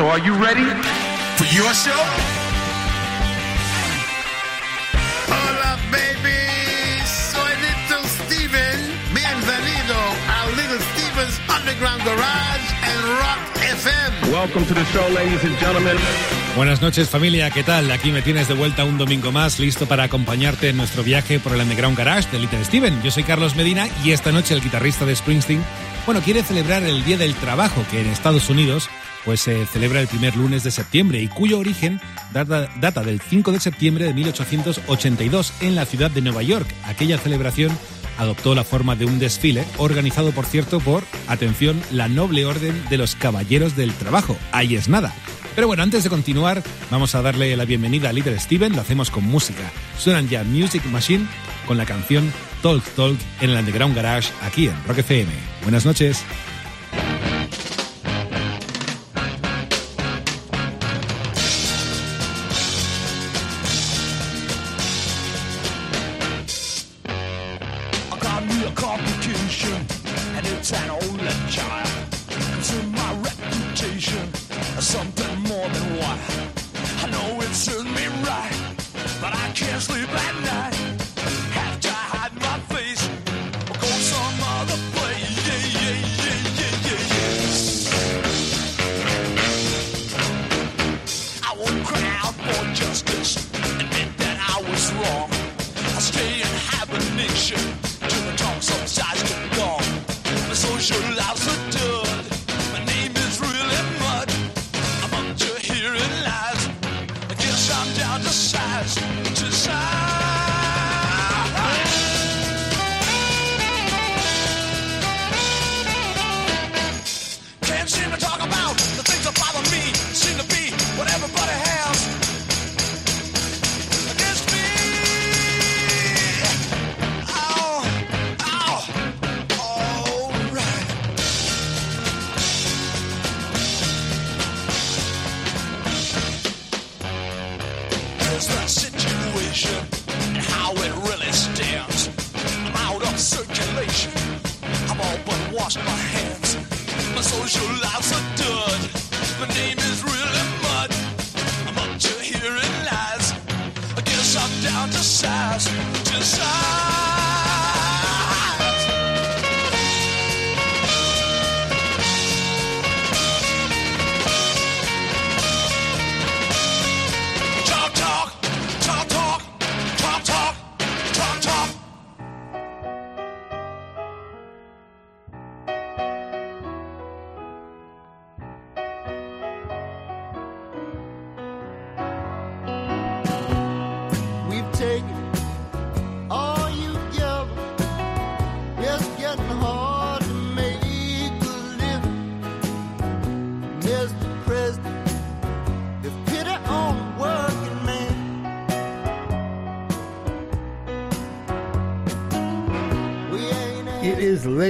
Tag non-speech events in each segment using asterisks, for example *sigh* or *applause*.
So are you ready? For your show? Hola, baby. Soy Little Steven. Bienvenido a Little Steven's Underground Garage and Rock FM. Welcome to the show, ladies and gentlemen. Buenas noches familia, ¿qué tal? Aquí me tienes de vuelta un domingo más, listo para acompañarte en nuestro viaje por el Underground Garage de Little Steven. Yo soy Carlos Medina y esta noche el guitarrista de Springsteen, bueno, quiere celebrar el Día del Trabajo, que en Estados Unidos pues se celebra el primer lunes de septiembre y cuyo origen data, del 5 de septiembre de 1882 en la ciudad de Nueva York. Aquella celebración adoptó la forma de un desfile organizado, por cierto, por, atención, la noble orden de los Caballeros del Trabajo. Ahí es nada. Pero bueno, antes de continuar, vamos a darle la bienvenida a Little Steven, lo hacemos con música. Suenan ya Music Machine con la canción Talk Talk en el Underground Garage aquí en Rock FM. Buenas noches.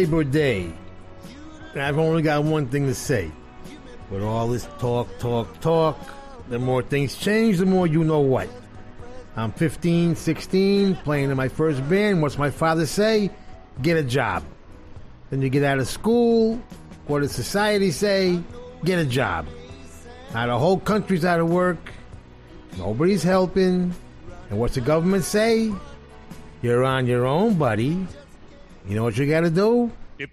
Labor Day. And I've only got one thing to say. With all this talk, talk, talk, the more things change, the more you know what. I'm 15, 16, playing in my first band. What's my father say? Get a job. Then you get out of school. What does society say? Get a job. Now the whole country's out of work. Nobody's helping. And what's the government say? You're on your own, buddy. You know what you gotta do? You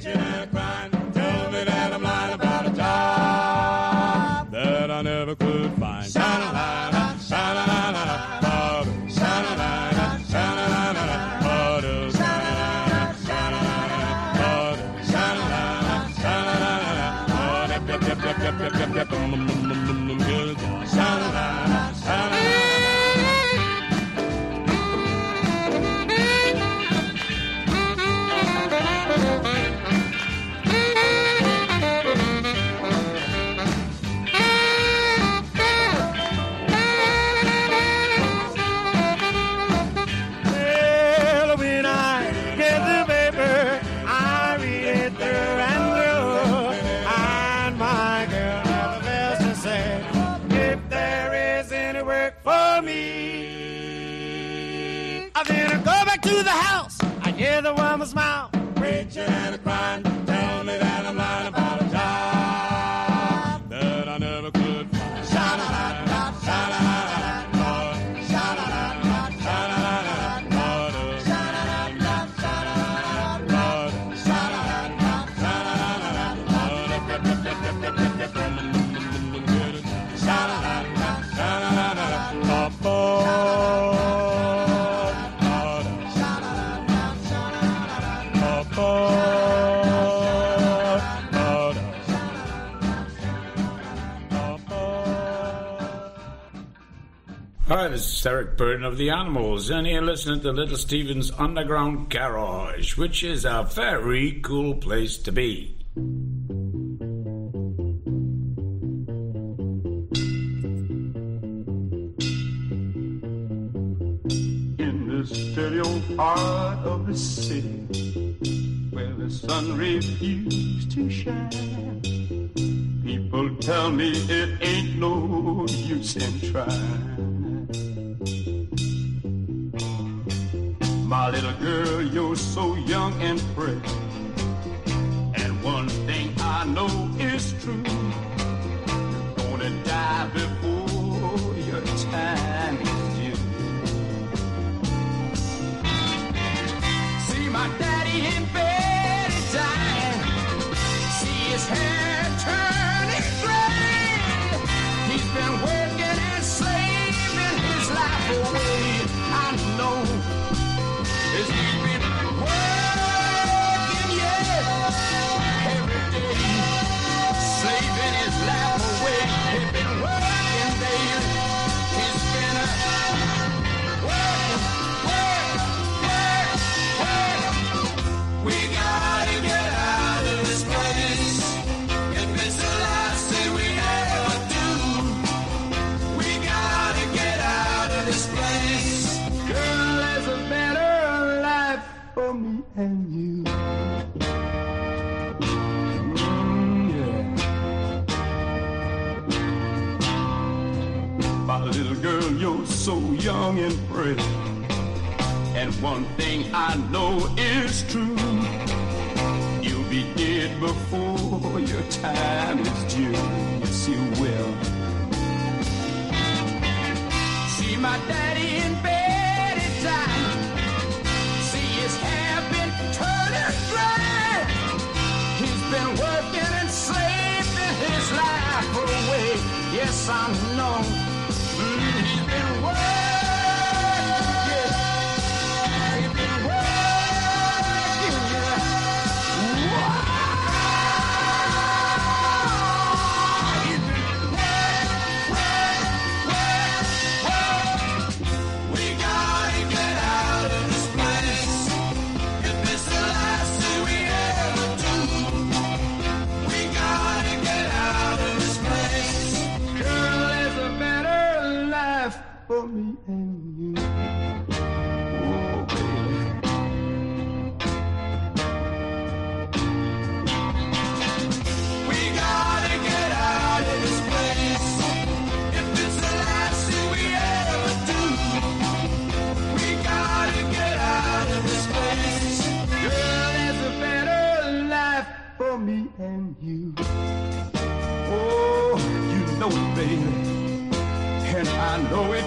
Jack. woman smile. Preaching at a Sarek Burdon of the Animals, and you're listening to Little Steven's Underground Garage, which is a very cool place to be. In the stereo part of the city, where the sun refused to shine, people tell me it ain't no use in trying. My little girl, you're so young and pretty. And one thing I know is true. You're gonna die before your time is due. See my daddy in bed. young and pretty. And one thing I know is true. You'll be dead before your time is due. Yes, you will. See my daddy in bed at time. See his hair been turning gray. He's been working and saving his life away. Yes, I know. you. Oh, you know it, baby, and I know it.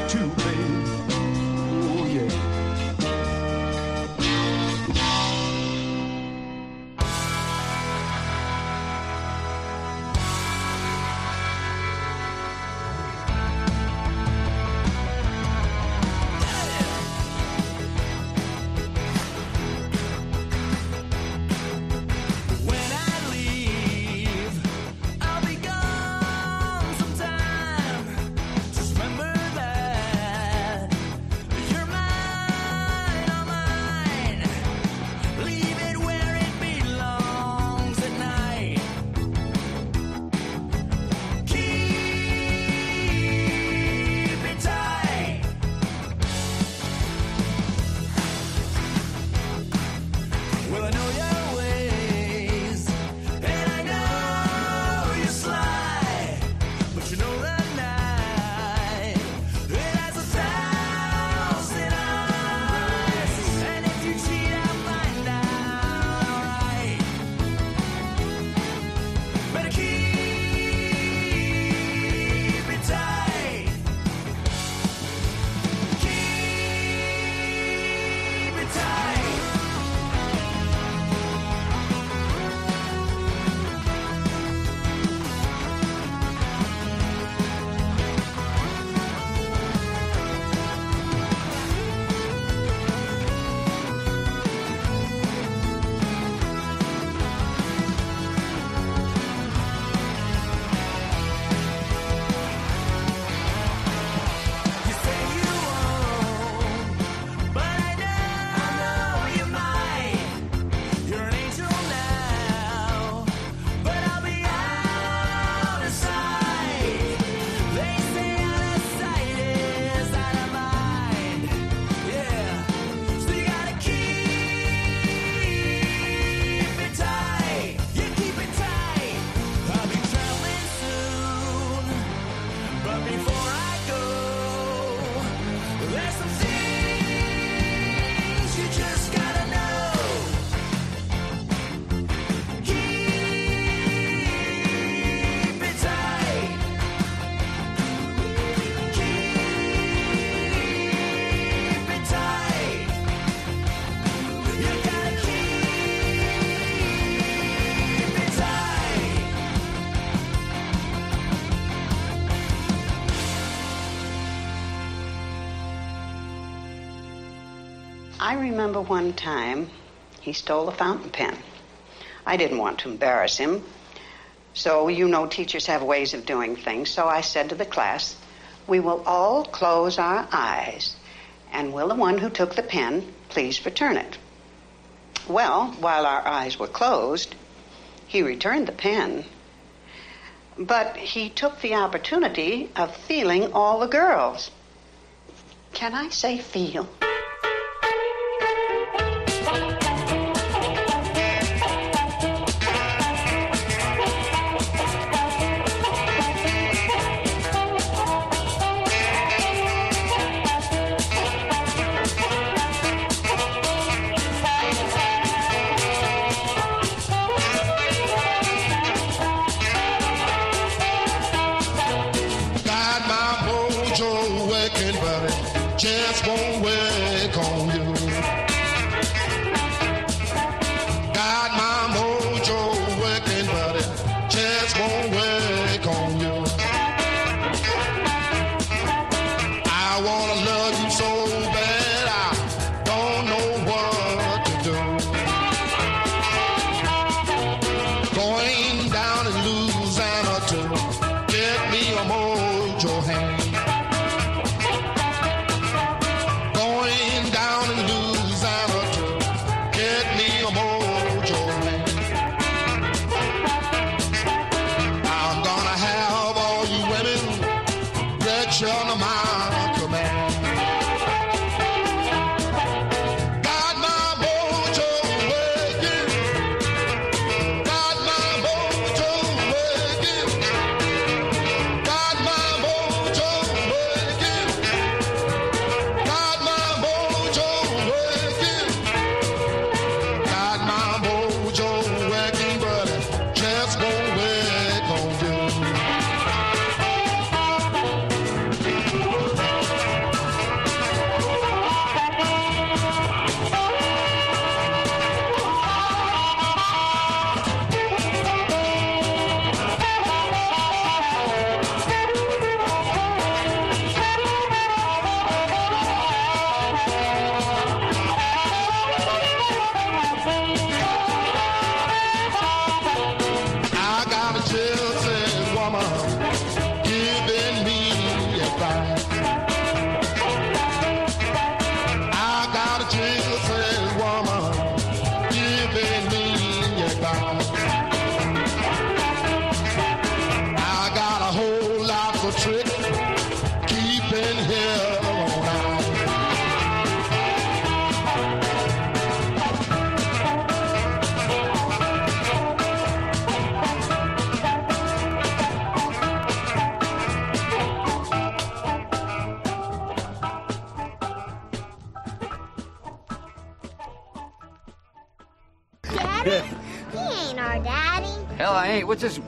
Remember one time he stole a fountain pen. I didn't want to embarrass him. So, you know, teachers have ways of doing things. So I said to the class, we will all close our eyes, and will the one who took the pen please return it? Well, while our eyes were closed, he returned the pen, but he took the opportunity of feeling all the girls. Can I say feel?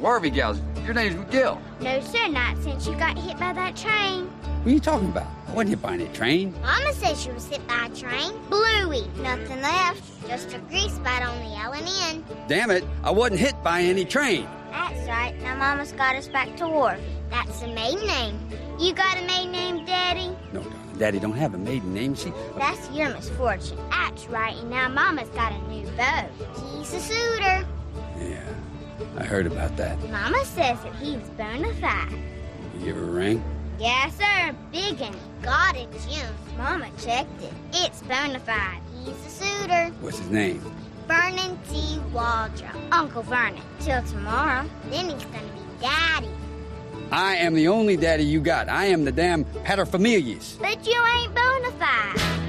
Ain't. What's this Wharvey gal's? Your name's McGill. No, sir, not since you got hit by that train. What are you talking about? I wasn't hit by any train. Mama says she was hit by a train. Bluey. Nothing left. Just a grease spot on the L and N. Damn it, I wasn't hit by any train. That's right. Now Mama's got us back to Wharvey. That's a maiden name. You got a maiden name, Daddy? No, darling, Daddy don't have a maiden name. See, That's your misfortune. That's right. And now Mama's got a new beau. He's a suitor. yeah, I heard about that. Mama says that he's bona fide. You give her a ring? Yes, sir. Big and got it, Jim. Mama checked it. It's bona fide. He's a suitor. What's his name? Vernon T. Waldrip. Uncle Vernon. Till tomorrow. Then he's gonna be daddy. I am the only daddy you got. I am the damn paterfamilias. But you ain't bona fide.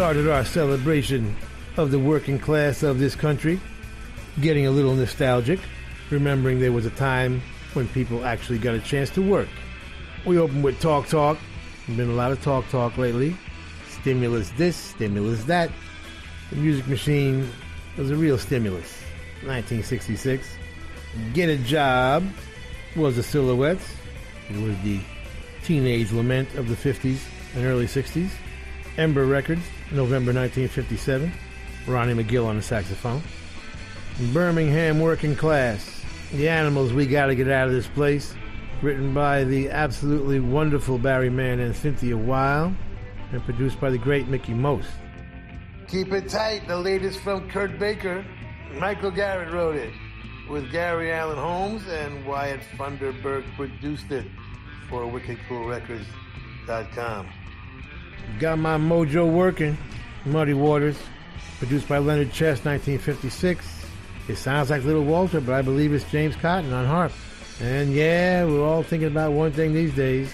Started our celebration of the working class of this country, getting a little nostalgic, remembering there was a time when people actually got a chance to work. We opened with Talk Talk. Been a lot of Talk Talk lately. Stimulus this, stimulus that. The Music Machine was a real stimulus. 1966. Get a Job was the Silhouettes. It was the teenage lament of the 50s and early 60s. Ember Records, November 1957. Ronnie McGill on the saxophone. Birmingham Working Class. The Animals, We Gotta Get Out of This Place. Written by the absolutely wonderful Barry Mann and Cynthia Weil. And produced by the great Mickie Most. Keep it tight, the latest from Kurt Baker. Michael Garrett wrote it. With Gary Allen Holmes and Wyatt Funderburk produced it for WickedCoolRecords.com. Got my mojo working. Muddy Waters, produced by Leonard Chess, 1956. It sounds like Little Walter, but I believe it's James Cotton on harp. And yeah, we're all thinking about one thing these days.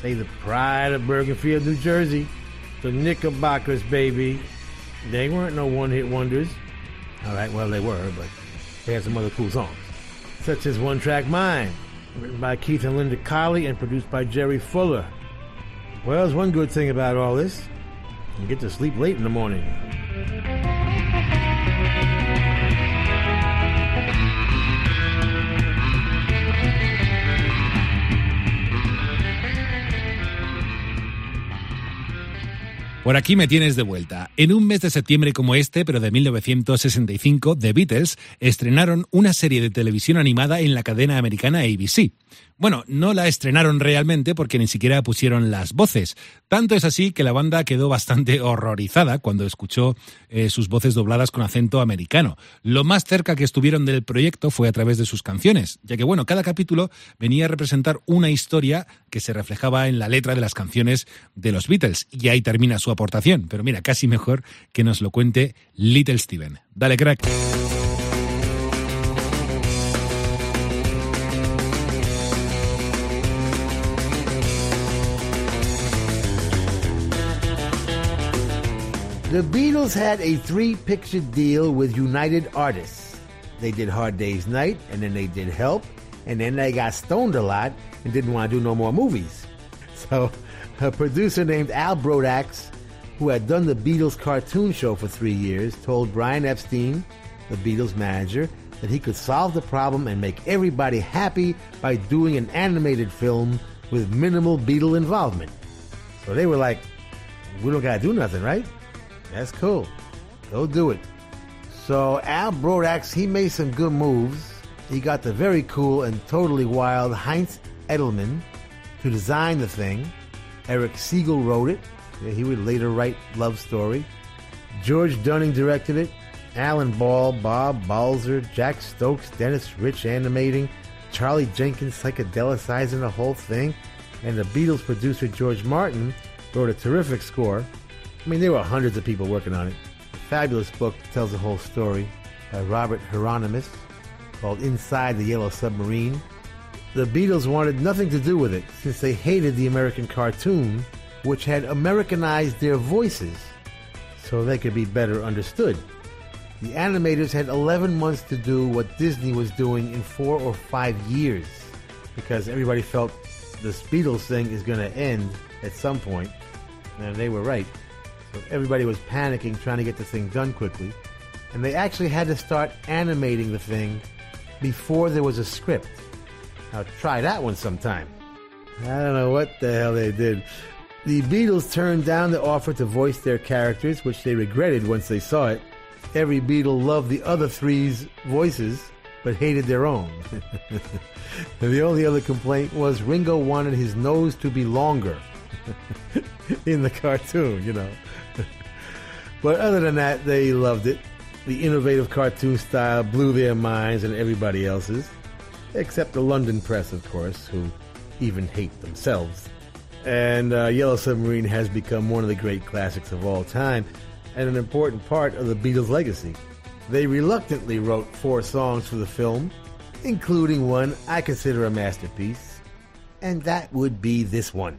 Say the pride of Bergenfield, New Jersey. The Knickerbockers, baby. They weren't no one-hit wonders. All right, well, they were, but they had some other cool songs. Such as One Track Mind, written by Keith and Linda Colley and produced by Jerry Fuller. Well, there's one good thing about all this. You get to sleep late in the morning. Por aquí me tienes de vuelta. En un mes de septiembre como este, pero de 1965, The Beatles estrenaron una serie de televisión animada en la cadena americana ABC. Bueno, no la estrenaron realmente porque ni siquiera pusieron las voces. Tanto es así que la banda quedó bastante *laughs* horrorizada cuando escuchó eh, sus voces dobladas con acento americano. Lo más cerca que estuvieron del proyecto fue a través de sus canciones, ya que bueno, cada capítulo venía a representar una historia que se reflejaba en la letra de las canciones de los Beatles. Y ahí termina su aportación. Pero mira, casi mejor que nos lo cuente Little Steven. Dale, crack. The Beatles had a three picture deal with United Artists. They did Hard Day's Night, and then they did Help, and then they got stoned a lot and didn't want to do no more movies. *laughs* So, a producer named Al Brodax, who had done the Beatles cartoon show for three years, told Brian Epstein, the Beatles manager, that he could solve the problem and make everybody happy by doing an animated film with minimal Beatle involvement. So they were like, we don't gotta do nothing, right? That's cool. Go do it. So Al Brodax, he made some good moves. He got the very cool and totally wild Heinz Edelmann to design the thing. Eric Segal wrote it. He would later write Love Story. George Dunning directed it. Alan Ball, Bob Balser, Jack Stokes, Dennis Rich animating, Charlie Jenkins psychedelicizing the whole thing, and the Beatles producer George Martin wrote a terrific score. I mean, there were hundreds of people working on it. A fabulous book tells the whole story by Robert Hieronimus called Inside the Yellow Submarine. The Beatles wanted nothing to do with it since they hated the American cartoon, which had Americanized their voices so they could be better understood. The animators had 11 months to do what Disney was doing in four or five years because everybody felt this Beatles thing is going to end at some point, and they were right. So everybody was panicking, trying to get the thing done quickly, and they actually had to start animating the thing before there was a script. Now try that one sometime. I don't know what the hell they did. The Beatles turned down the offer to voice their characters, which they regretted once they saw it. Every Beatle loved the other three's voices, but hated their own. *laughs* the only other complaint was Ringo wanted his nose to be longer *laughs* in the cartoon, you know. *laughs* but other than that, they loved it. The innovative cartoon style blew their minds and everybody else's, except the London press, of course, who even hate themselves. And uh, Yellow Submarine has become one of the great classics of all time and an important part of the Beatles' legacy. They reluctantly wrote four songs for the film, including one I consider a masterpiece, and that would be this one.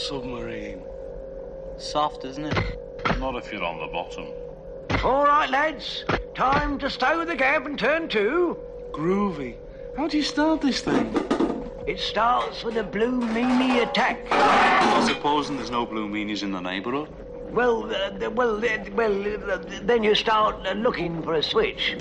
submarine. Soft, isn't it? Not if you're on the bottom. All right, lads. Time to stow the gab and turn to. Groovy. How do you start this thing? It starts with a blue meanie attack. Supposing there's no blue meanies in the neighbourhood? Well, uh, well, uh, well, uh, then you start uh, looking for a switch.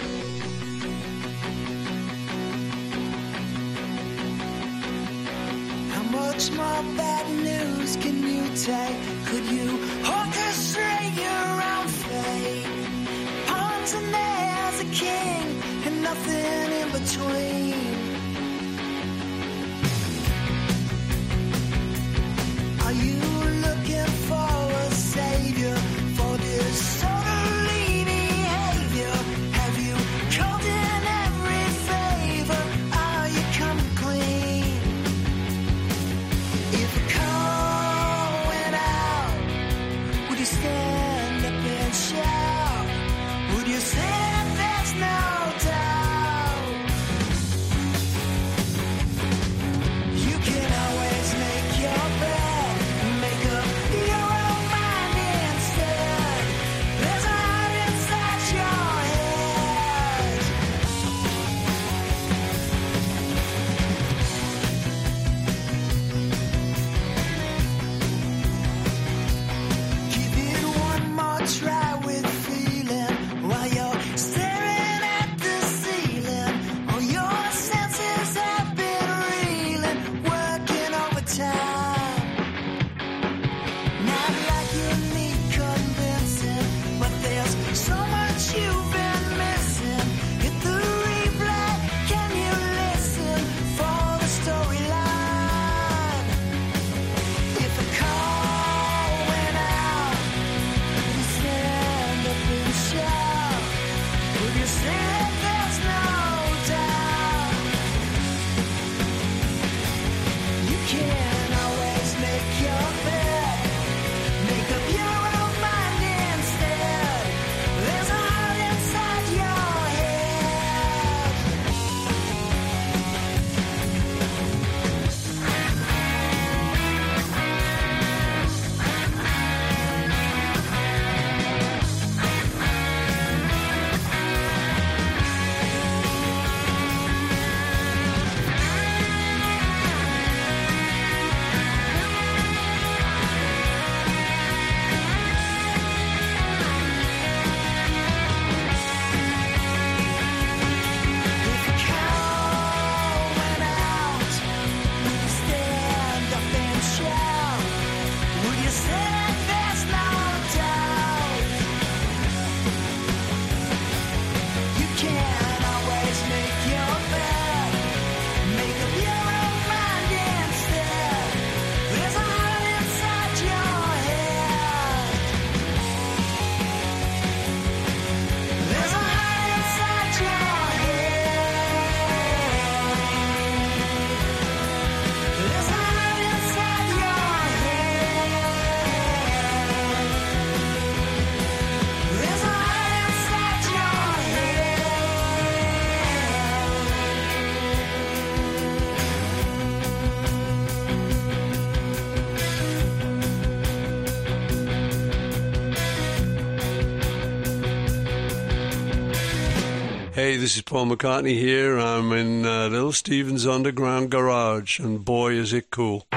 can you take? Could you orchestrate your own fate? Pawns and there's a king and nothing in between. this is Paul McCartney here. I'm in uh, Little Steven's Underground Garage, and boy, is it cool.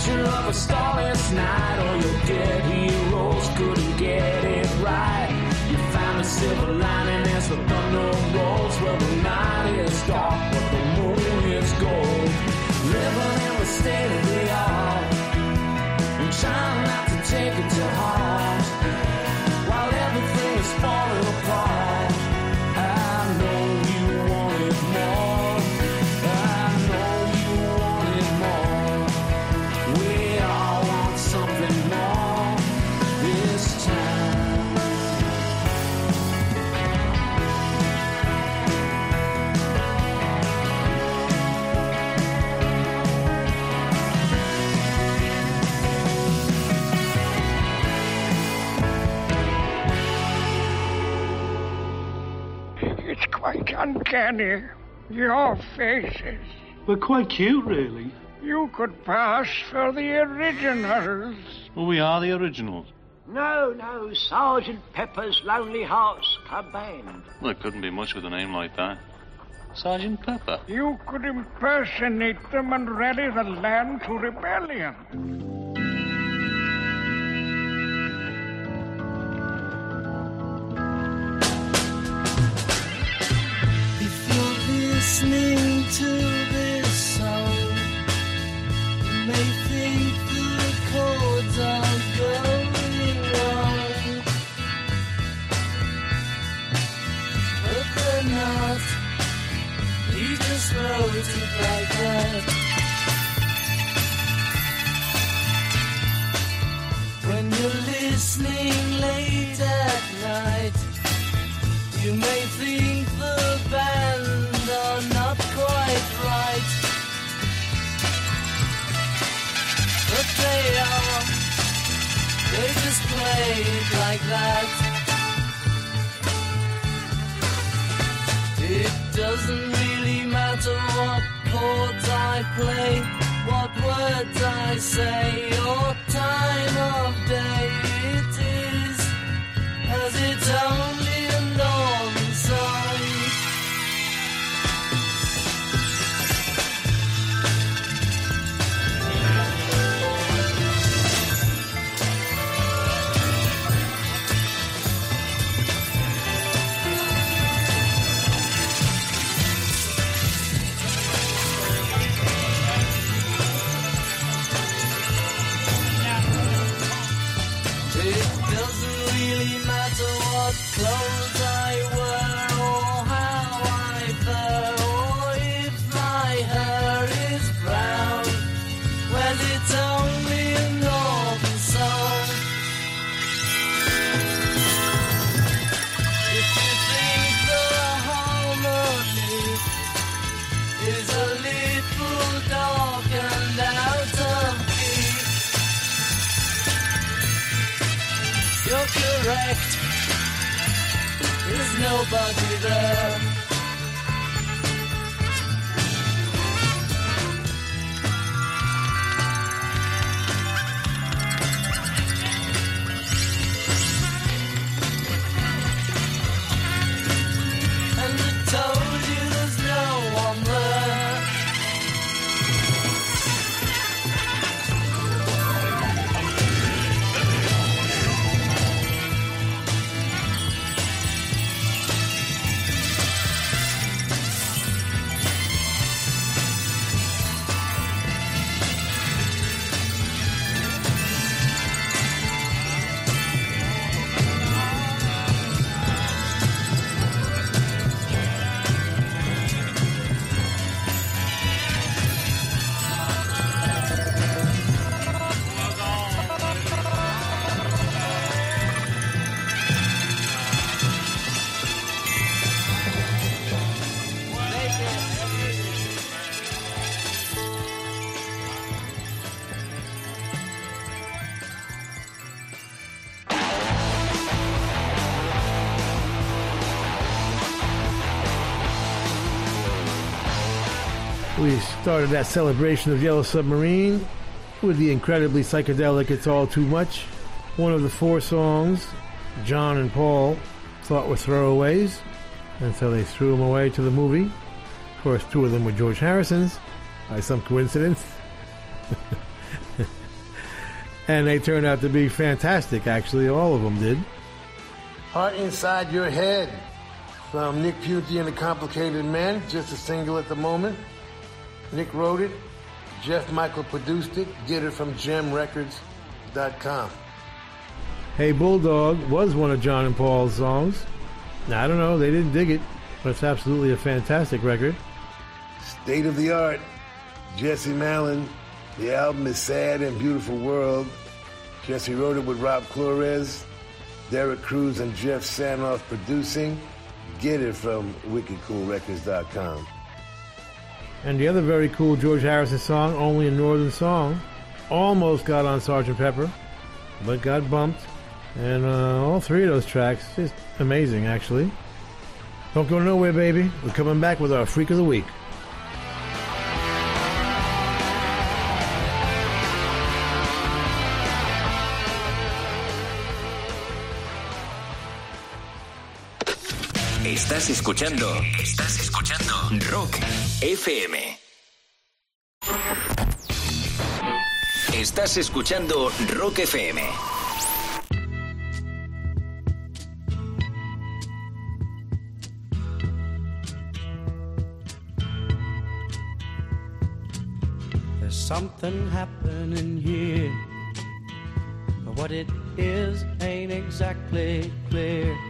That your love was starless night. look your faces. We're quite cute, really. You could pass for the originals. Well, we are the originals. No, no, Sergeant Pepper's Lonely Hearts Club Band. There it couldn't be much with a name like that. Sergeant Pepper. You could impersonate them and rally the land to rebellion. listening to this song, you may think the chords are going wrong, but they're not. Just wrote it like that. When you're listening late at night, you may think the band made like that. It doesn't really matter what chords I play, what words I say, or time of day. It is as its own. Nobody there. Started that celebration of Yellow Submarine with the incredibly psychedelic It's All Too Much, one of the four songs John and Paul thought were throwaways, and so they threw them away to the movie. Of course, two of them were George Harrison's, by some coincidence. *laughs* and they turned out to be fantastic, actually, all of them did. Heart Inside Your Head from Nick Piunti and the Complicated Men, just a single at the moment. Nick wrote it, Jeff Michael produced it, get it from jemrecords.com. Hey Bulldog was one of John and Paul's songs. Now, I don't know, they didn't dig it, but it's absolutely a fantastic record. State of the art, Jesse Malin. The album is Sad and Beautiful World. Jesse wrote it with Rob Clores, Derek Cruz, and Jeff Sanoff producing. Get it from wickedcoolrecords.com. And the other very cool George Harrison song, Only a Northern Song, almost got on Sgt. Pepper, but got bumped. And uh, all three of those tracks, just amazing, actually. Don't go nowhere, baby. We're coming back with our Freak of the Week. Estás escuchando. Estás escuchando. Rock FM. Estás escuchando Rock FM. There's something happening here. But what it is ain't exactly clear.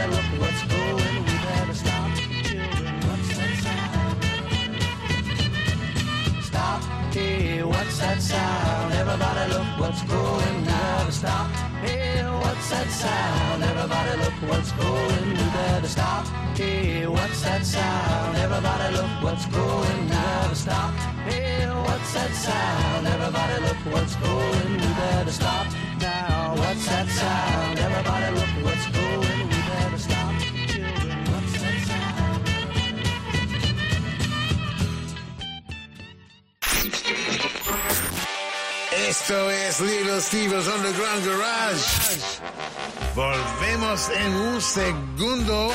Everybody look what's going. Better stop. Hey, what's that sound? Everybody look what's going. Better stop. Hey, what's that sound? Everybody look what's going. Better stop. Hey, what's that sound? Everybody look what's going. We better stop now. What's that sound? Everybody look what's going. We better stop. Esto es Little Steve's Underground Garage. Volvemos en un segundo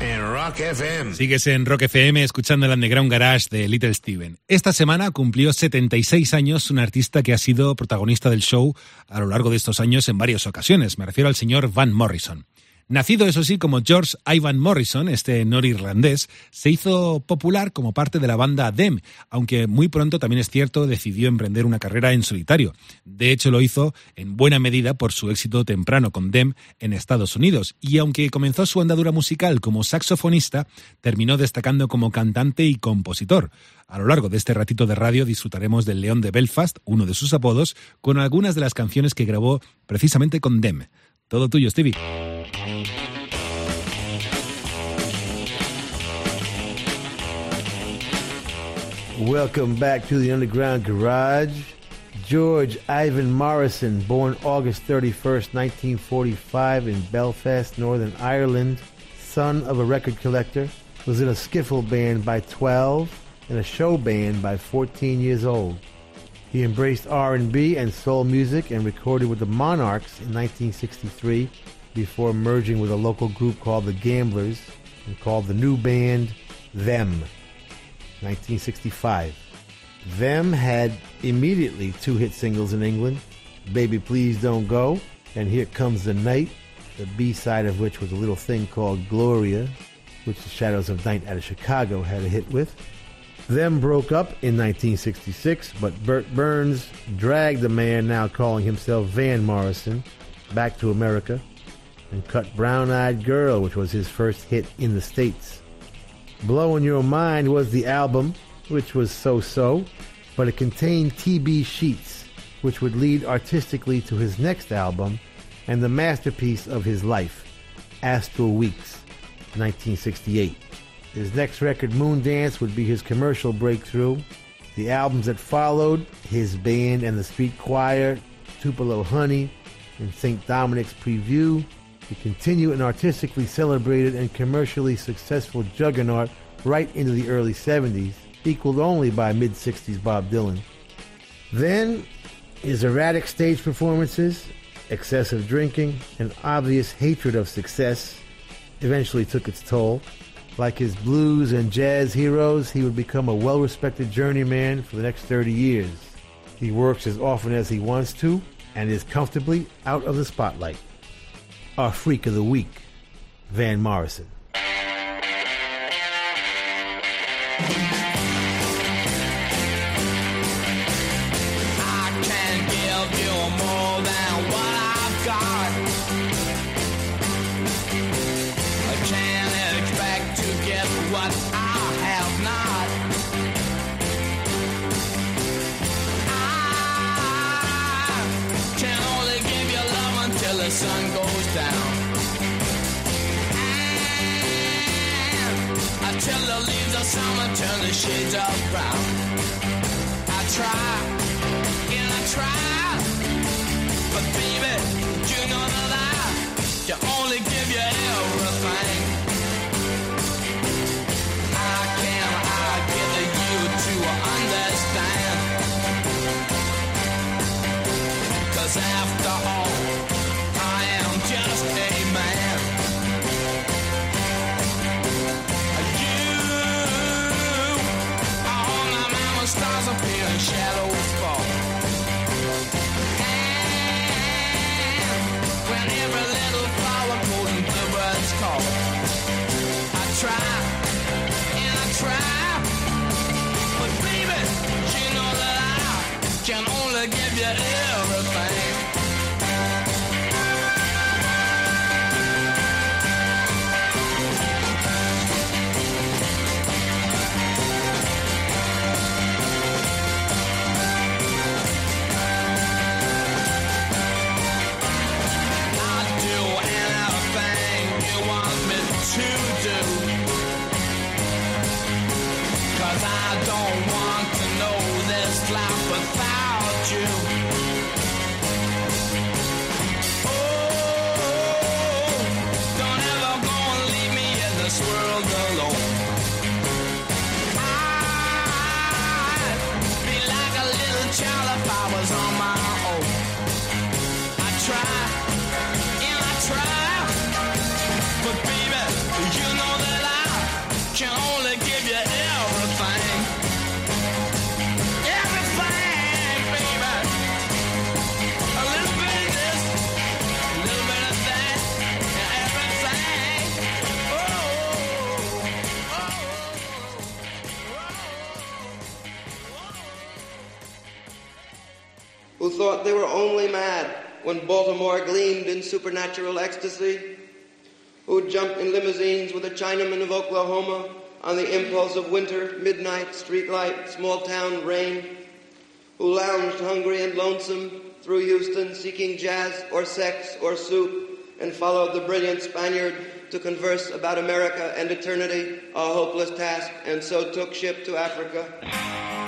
en Rock FM. Sigues en Rock FM escuchando el Underground Garage de Little Steven. Esta semana cumplió 76 años un artista que ha sido protagonista del show a lo largo de estos años en varias ocasiones. Me refiero al señor Van Morrison. Nacido, eso sí, como George Ivan Morrison, este norirlandés, se hizo popular como parte de la banda Them, aunque muy pronto también es cierto decidió emprender una carrera en solitario. De hecho, lo hizo en buena medida por su éxito temprano con Them en Estados Unidos, y aunque comenzó su andadura musical como saxofonista, terminó destacando como cantante y compositor. A lo largo de este ratito de radio disfrutaremos del León de Belfast, uno de sus apodos, con algunas de las canciones que grabó precisamente con Them. Todo tuyo, Stevie. Welcome back to the Underground Garage. George Ivan Morrison, born August 31st, 1945, in Belfast, Northern Ireland, son of a record collector, was in a skiffle band by 12 and a show band by 14 years old. He embraced R&B and soul music and recorded with the Monarchs in 1963 before merging with a local group called the Gamblers and called the new band Them. 1965. Them had immediately two hit singles in England Baby Please Don't Go and Here Comes the Night, the B side of which was a little thing called Gloria, which the Shadows of Knight out of Chicago had a hit with. Them broke up in 1966, but Bert Berns dragged the man now calling himself Van Morrison back to America and cut Brown Eyed Girl, which was his first hit in the States. Blowing Your Mind was the album, which was so so, but it contained TB Sheets, which would lead artistically to his next album and the masterpiece of his life, Astral Weeks, 1968. His next record, Moondance, would be his commercial breakthrough. The albums that followed, his band and the street choir, Tupelo Honey, and St. Dominic's Preview, to continue an artistically celebrated and commercially successful juggernaut right into the early 70s, equaled only by mid 60s Bob Dylan. Then, his erratic stage performances, excessive drinking, and obvious hatred of success eventually took its toll. Like his blues and jazz heroes, he would become a well respected journeyman for the next 30 years. He works as often as he wants to and is comfortably out of the spotlight. Our Freak of the Week, Van Morrison. The shades of brown. I try, and I try, but baby, you know that I can only give you everything. I can I give you to understand? 'Cause after all, supernatural ecstasy, who jumped in limousines with a Chinaman of Oklahoma on the impulse of winter, midnight, streetlight, small town rain, who lounged hungry and lonesome through Houston seeking jazz or sex or soup and followed the brilliant Spaniard to converse about America and eternity, a hopeless task, and so took ship to Africa.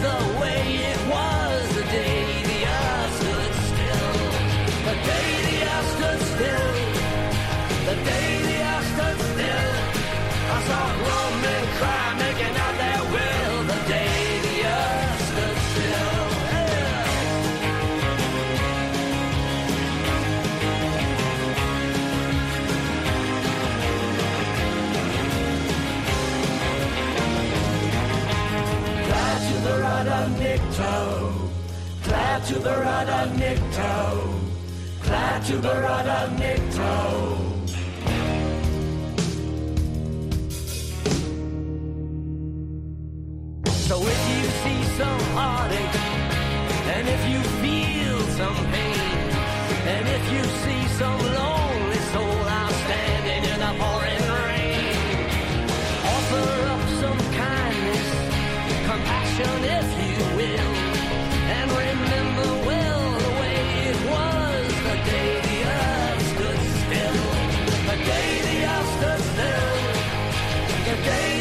the way. to Barada Nikto. Klaatu Barada Nikto. So if you see some heartache, and if you feel some pain, and if you see some lonely soul out standing in the pouring rain, offer up some kindness, compassion if you will, and remember. again.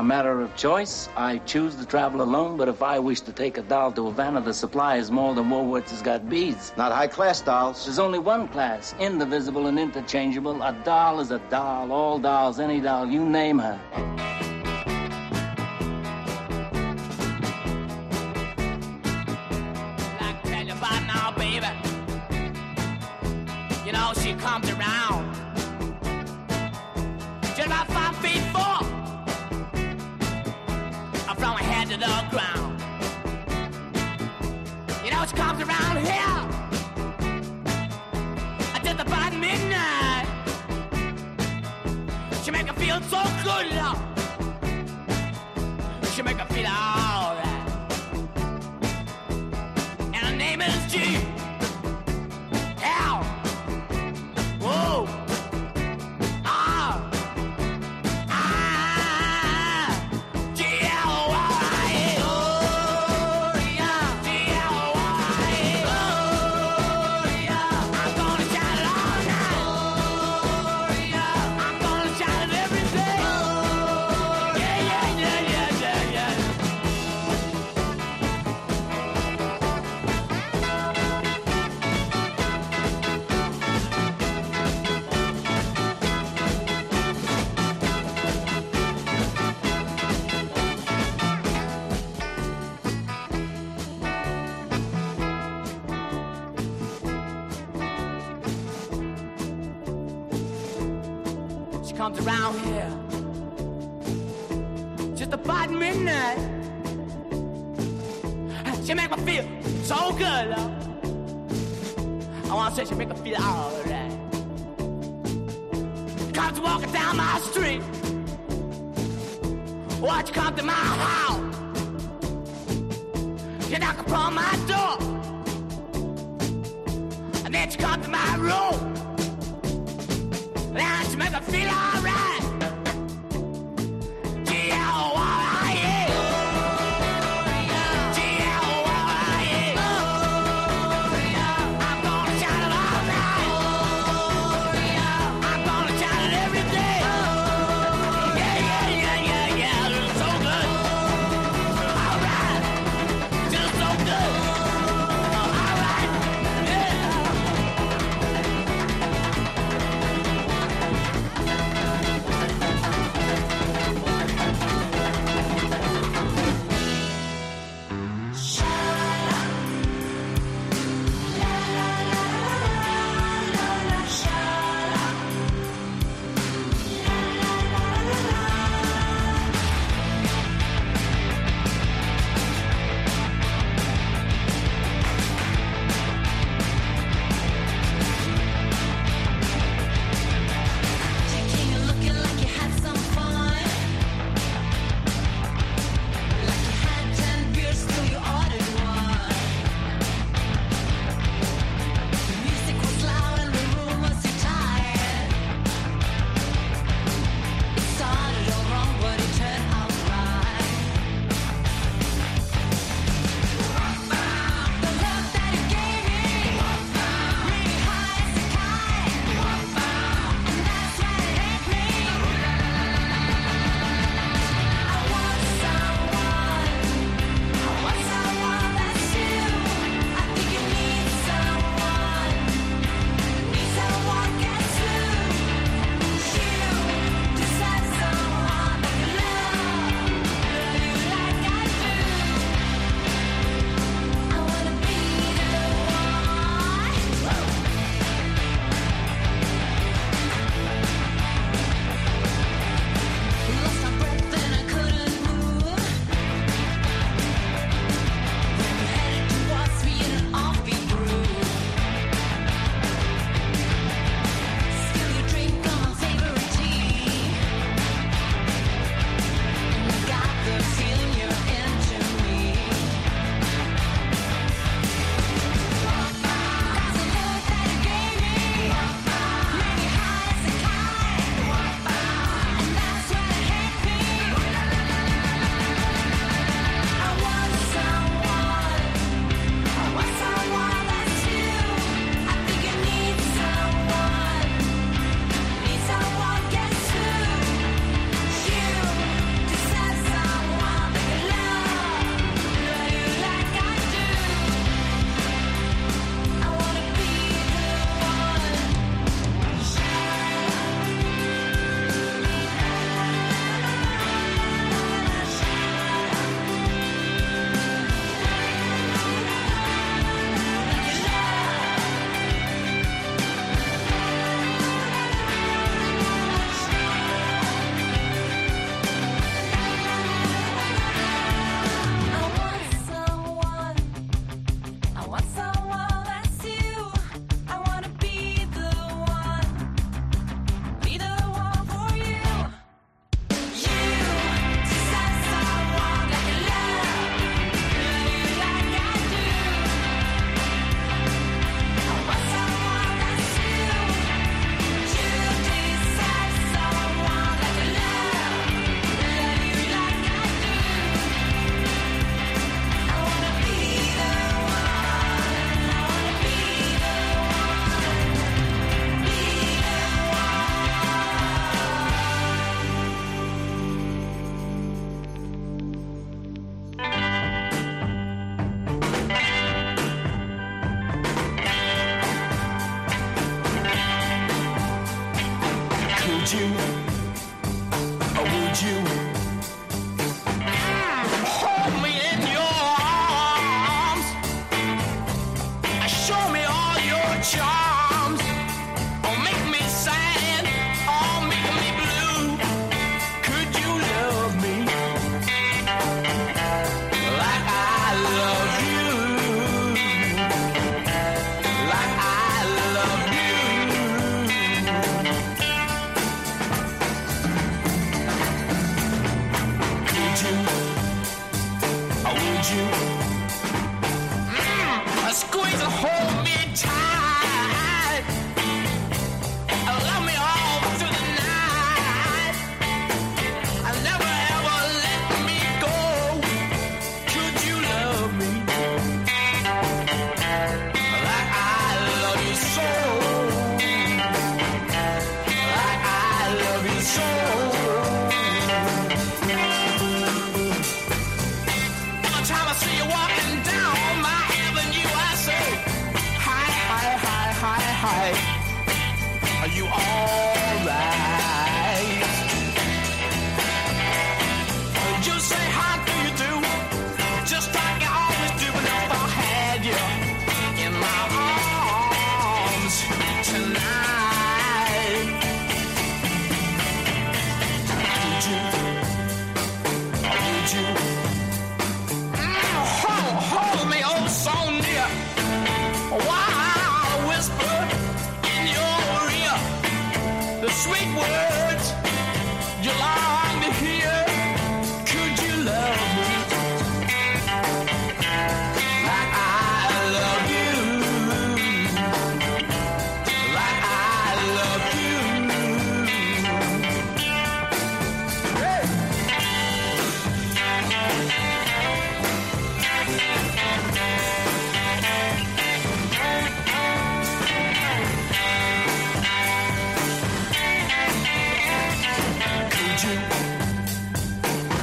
a matter of choice. I choose to travel alone, but if I wish to take a doll to Havana, the supply is more than Woolworths has got beads. Not high class dolls. There's only one class indivisible and interchangeable. A doll is a doll. All dolls, any doll, you name her. Hola. comes around here. Just about midnight. She make me feel so good, love. I wanna say she make me feel alright. Comes walking down my street. Watch come to my house. You knock upon my door. And then she comes to my room make me feel alright.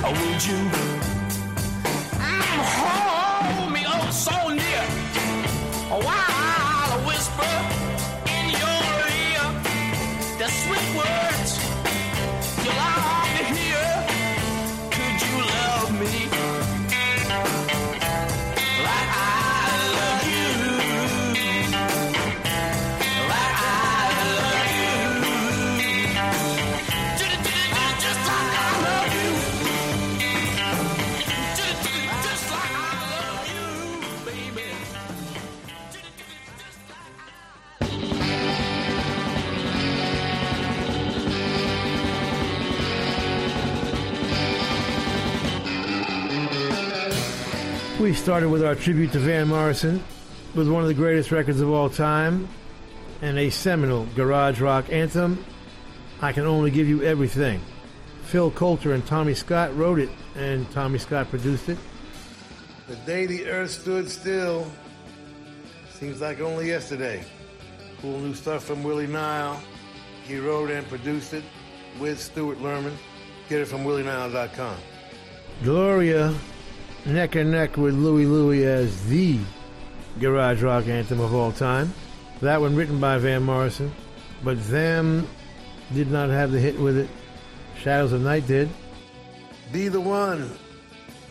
Would you? Started with our tribute to Van Morrison with one of the greatest records of all time and a seminal garage rock anthem, I Can Only Give You Everything. Phil Coulter and Tommy Scott wrote it, and Tommy Scott produced it. The day the earth stood still seems like only yesterday. Cool new stuff from Willie Nile. He wrote and produced it with Stewart Lerman. Get it from willienile.com. Gloria, neck and neck with Louie Louie as the garage rock anthem of all time. That one written by Van Morrison, but them did not have the hit with it. Shadows of Knight did. Be the one.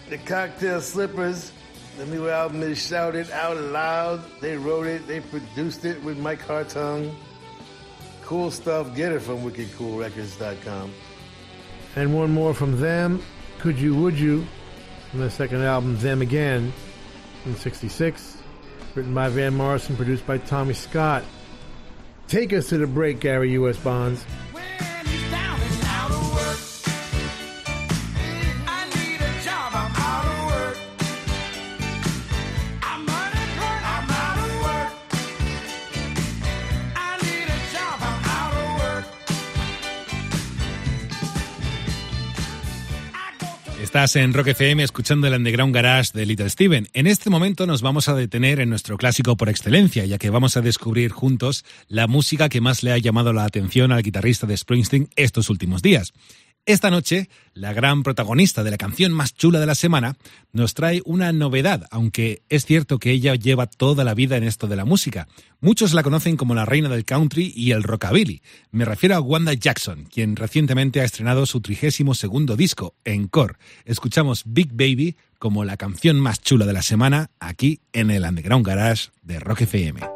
The Cocktail Slippers. The new album is shouted out loud. They wrote it, they produced it with Mike Hartung. Cool stuff. Get it from wickedcoolrecords.com. And one more from them, Could You Would You, from the second album, Them Again, in 66. Written by Van Morrison, produced by Tommy Scott. Take us to the break, Gary U.S. Bonds. Estás en Rock FM escuchando el Underground Garage de Little Steven. En este momento nos vamos a detener en nuestro clásico por excelencia, ya que vamos a descubrir juntos la música que más le ha llamado la atención al guitarrista de Springsteen estos últimos días. Esta noche, la gran protagonista de la canción más chula de la semana nos trae una novedad, aunque es cierto que ella lleva toda la vida en esto de la música. Muchos la conocen como la reina del country y el rockabilly. Me refiero a Wanda Jackson, quien recientemente ha estrenado su trigésimo segundo disco, Encore. Escuchamos Big Baby como la canción más chula de la semana aquí en el Underground Garage de Rock FM.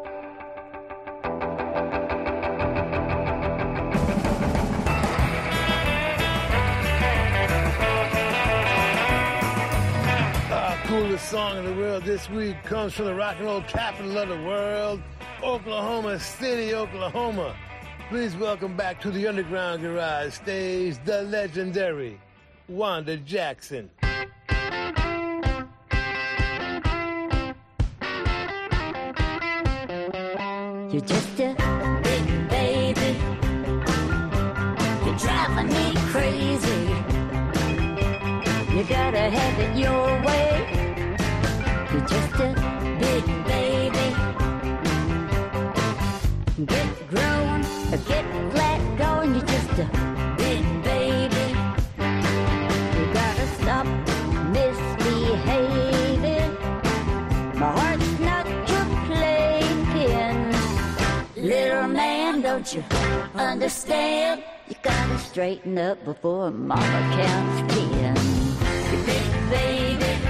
Song in the world this week comes from the rock and roll capital of the world, Oklahoma City, Oklahoma. Please welcome back to the Underground Garage stage the legendary Wanda Jackson. You're just a big baby. You're driving me crazy. You gotta have it your way. You're just a big baby. Get grown or get flat going. You're just a big baby. You gotta stop misbehaving. My heart's not your playpen. Little man, don't you understand? You gotta straighten up before mama counts ten. You big baby,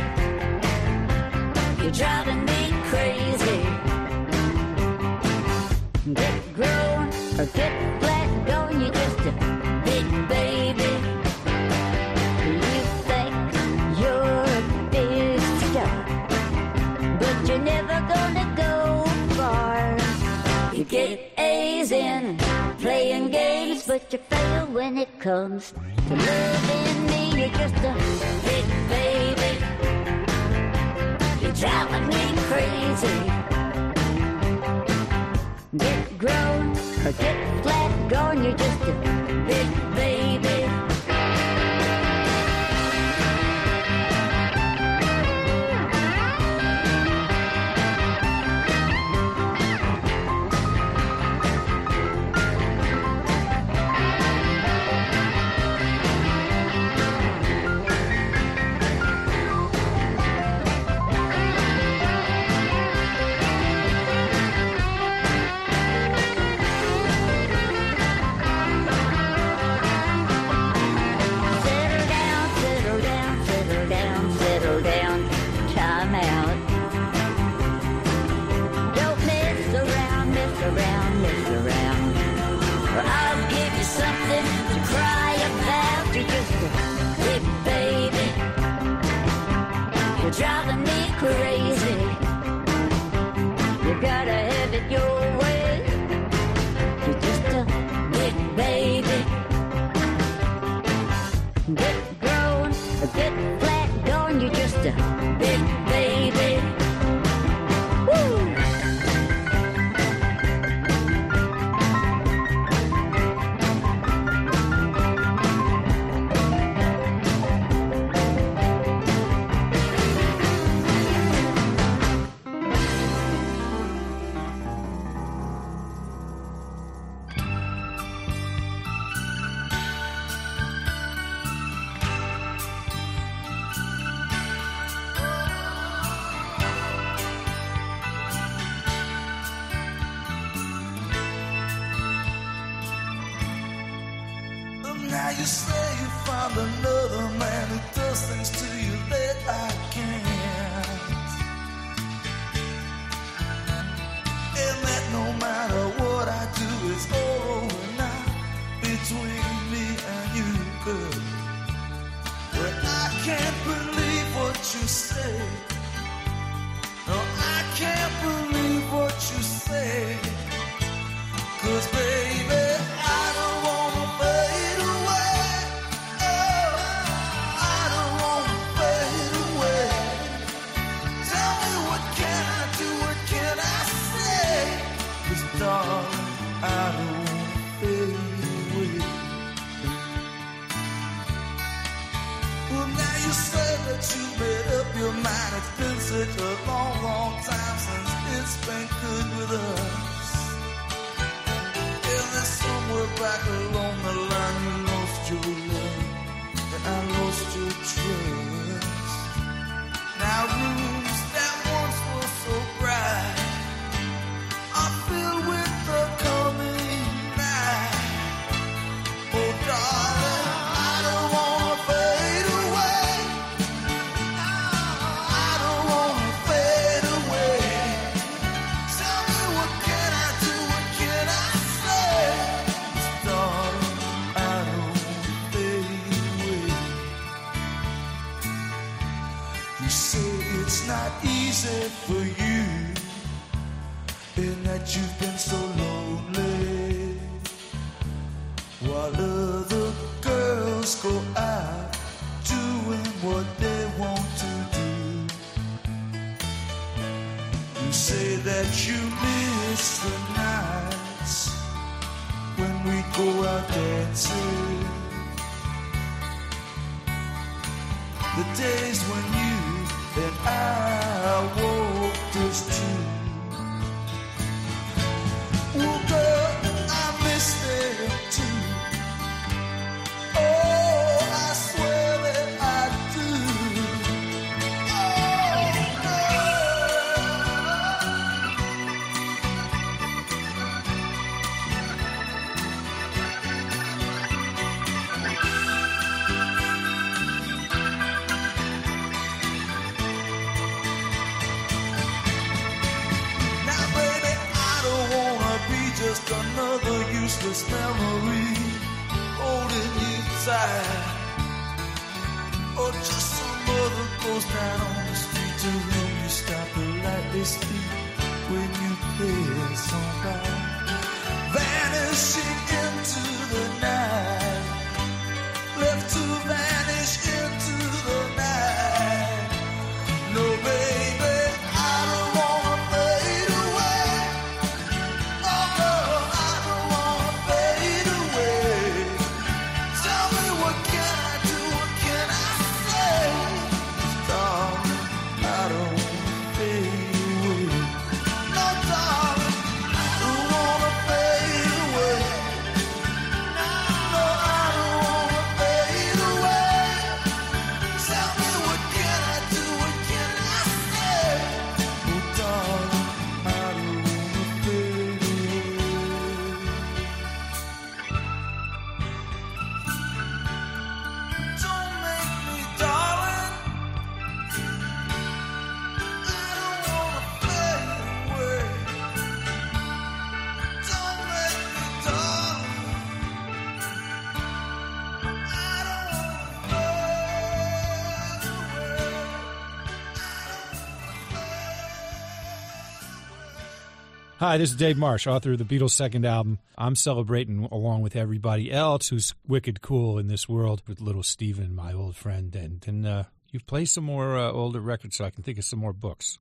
you're driving me crazy. Get grown or get flat going, you're just a big baby. You think you're a big star, but you're never gonna go far. You get A's in playing games, but you fail when it comes to loving me. You're just a big driving me crazy. Get grown or get flat going. You're just a get I don't fade away. Well, now you say that you made up your mind. It's been such a long, long time since it's been good with us. Somewhere back along for you in that you've been so lonely while other girls go out doing what they want to do. You say that you miss the nights when we go out dancing. Hi, this is Dave Marsh, author of the Beatles' second album. I'm celebrating along with everybody else who's wicked cool in this world with little Steven, my old friend. And, and uh, you've played some more uh, older records so I can think of some more books.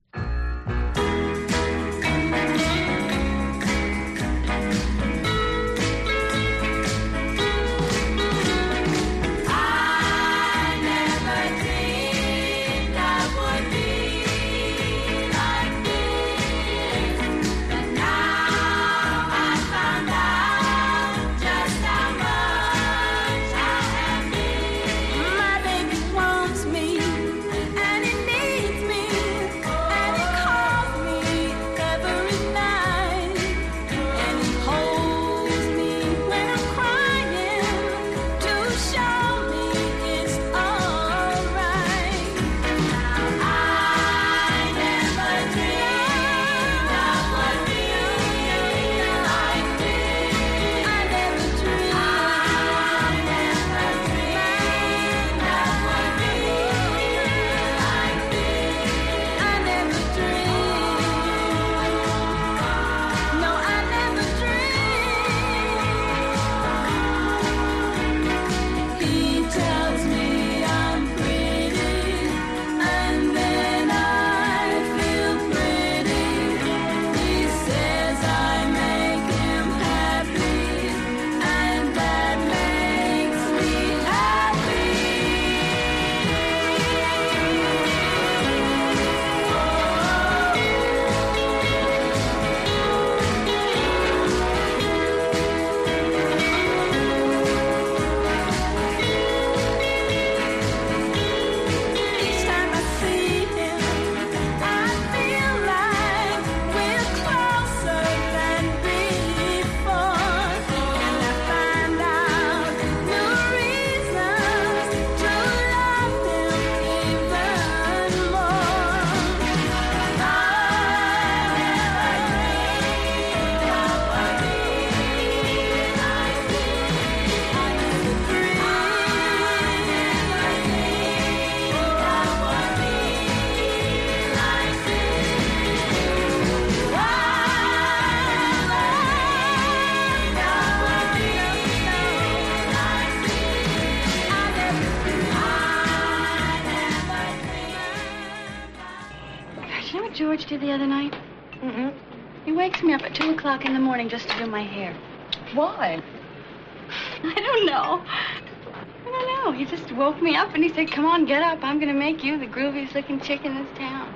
said, come on, get up. I'm going to make you the grooviest looking chick in this town.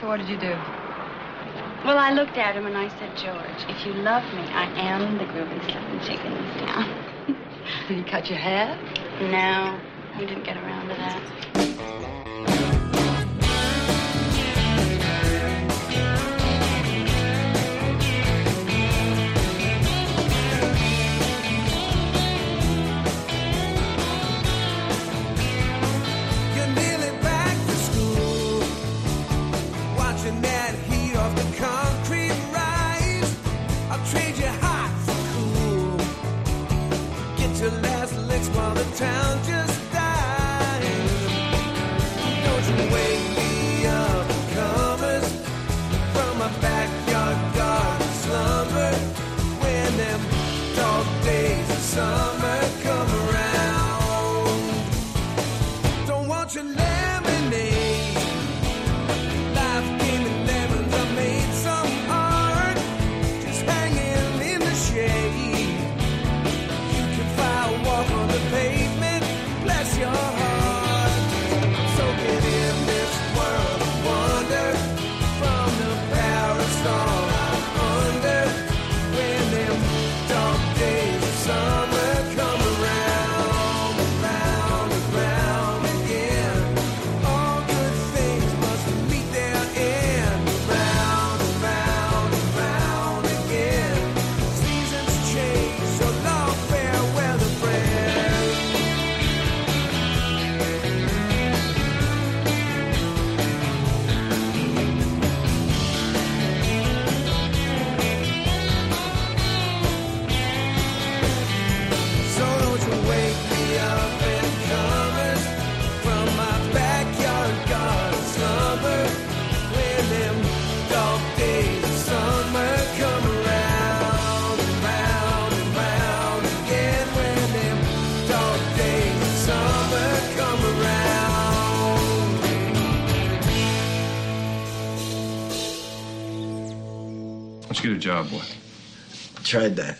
So what did you do? Well, I looked at him and I said, George, if you love me, I am the grooviest looking chick in this town. *laughs* did he cut your hair? No, he didn't get around to that. your last licks while the town just dies. Don't you wait. job, boy. Tried that.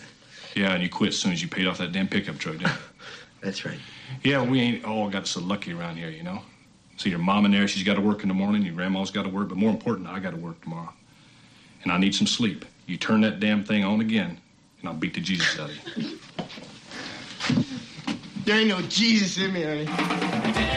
Yeah, and you quit as soon as you paid off that damn pickup truck, didn't? *laughs* That's right. Yeah, we ain't all got so lucky around here, you know? See, your mom in there, she's got to work in the morning, your grandma's got to work, but more important, I got to work tomorrow. And I need some sleep. You turn that damn thing on again, and I'll beat the Jesus out of you. *laughs* There ain't no Jesus in me, honey.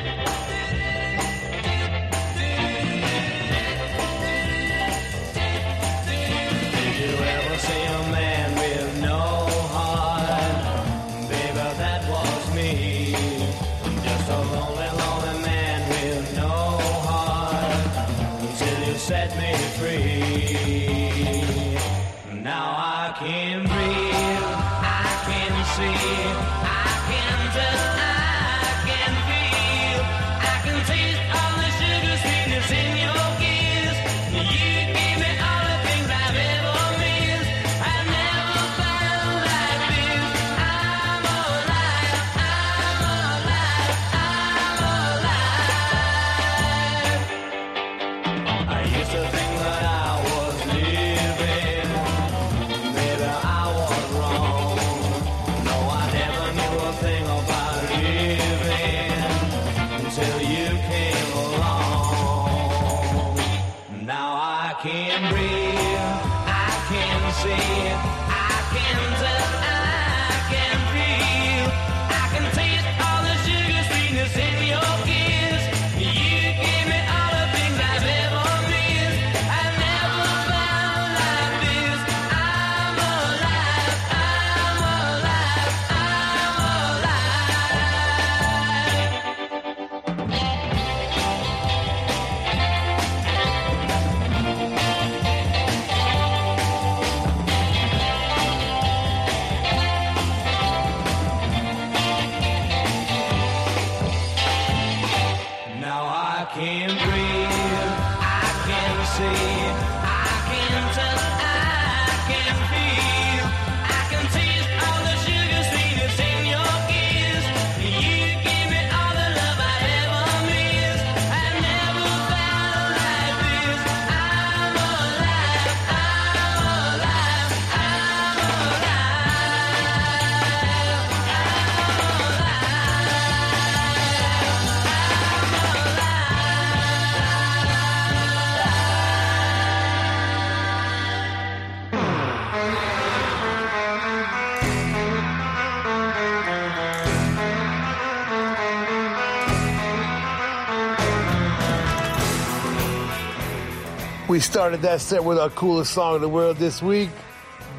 We started that set with our coolest song in the world this week,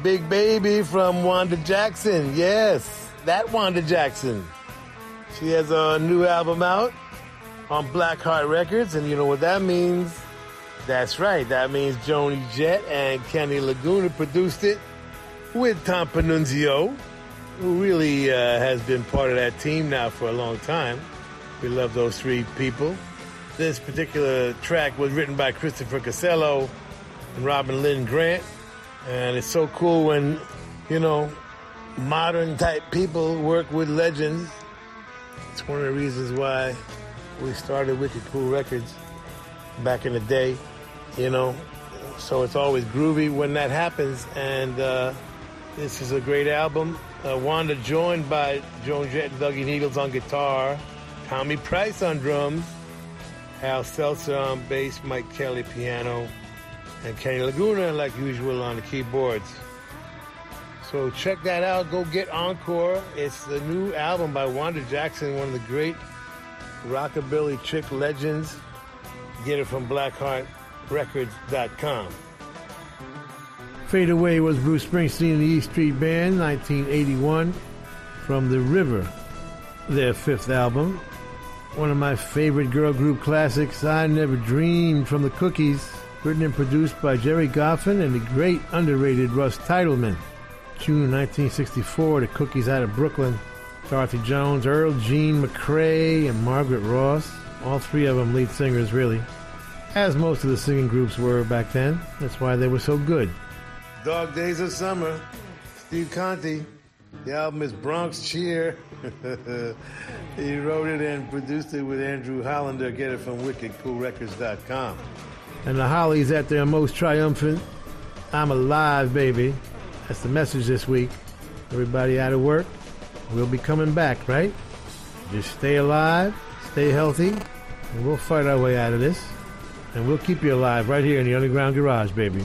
Big Baby from Wanda Jackson. Yes, that Wanda Jackson. She has a new album out on Blackheart Records, and you know what that means? That's right, that means Joan Jett and Kenny Laguna produced it with Tom Panunzio, who really uh, has been part of that team now for a long time. We love those three people. This particular track was written by Christopher Casello and Robin Lynn Grant. And it's so cool when, you know, modern type people work with legends. It's one of the reasons why we started Wicked Cool Records back in the day, you know. So it's always groovy when that happens. And uh, this is a great album. Uh, Wanda joined by Joan Jett and Dougie Needles on guitar, Tommy Price on drums, Al Seltzer on bass, Mike Kelly piano, and Kenny Laguna, like usual, on the keyboards. So check that out. Go get Encore. It's the new album by Wanda Jackson, one of the great rockabilly chick legends. Get it from blackheartrecords.com. Fade Away was Bruce Springsteen and the East Street Band, 1981, from The River, their fifth album. One of my favorite girl group classics, I Never Dreamed, from the Cookies, written and produced by Gerry Goffin and the great underrated Russ Titelman. June 1964, the Cookies out of Brooklyn. Dorothy Jones, Earl Jean McCrea, and Margaret Ross. All three of them lead singers, really. As most of the singing groups were back then. That's why they were so good. Dog Days of Summer, Steve Conti. The album is Bronx Cheer. *laughs* he wrote it and produced it with Andrew Hollander. Get it from wickedcoolrecords.com. And the Hollies at their most triumphant. I'm alive, baby. That's the message this week. Everybody out of work. We'll be coming back, right? Just stay alive, stay healthy, and we'll fight our way out of this. And we'll keep you alive right here in the Underground Garage, baby.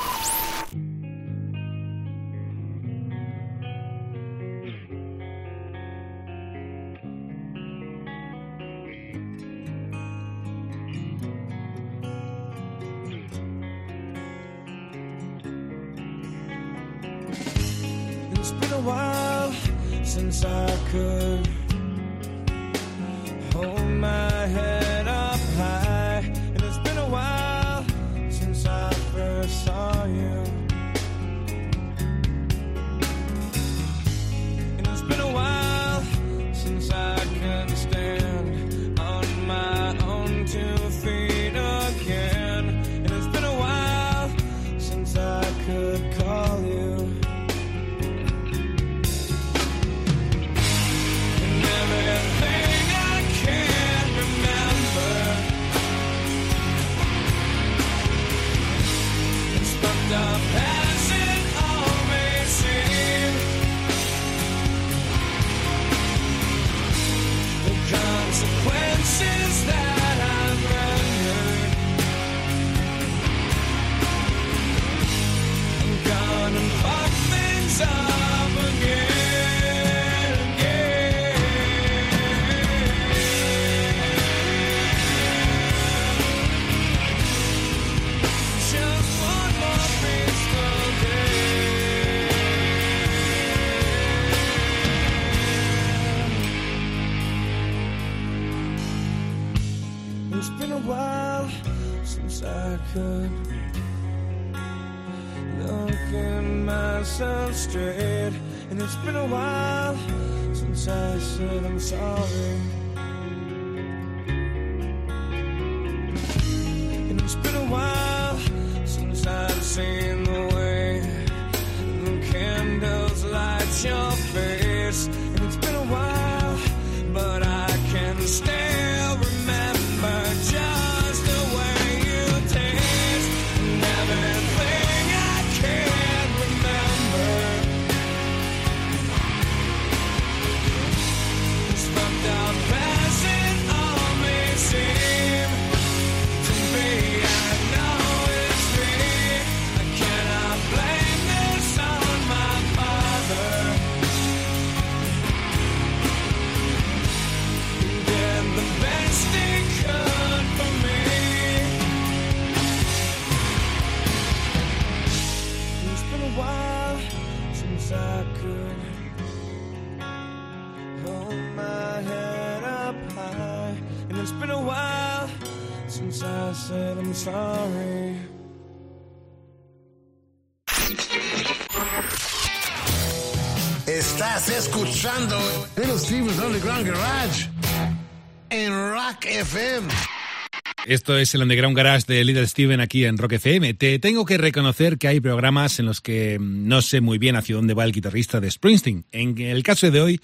Es el Underground Garage de Little Steven aquí en Rock FM. Te tengo que reconocer que hay programas en los que no sé muy bien hacia dónde va el guitarrista de Springsteen. En el caso de hoy,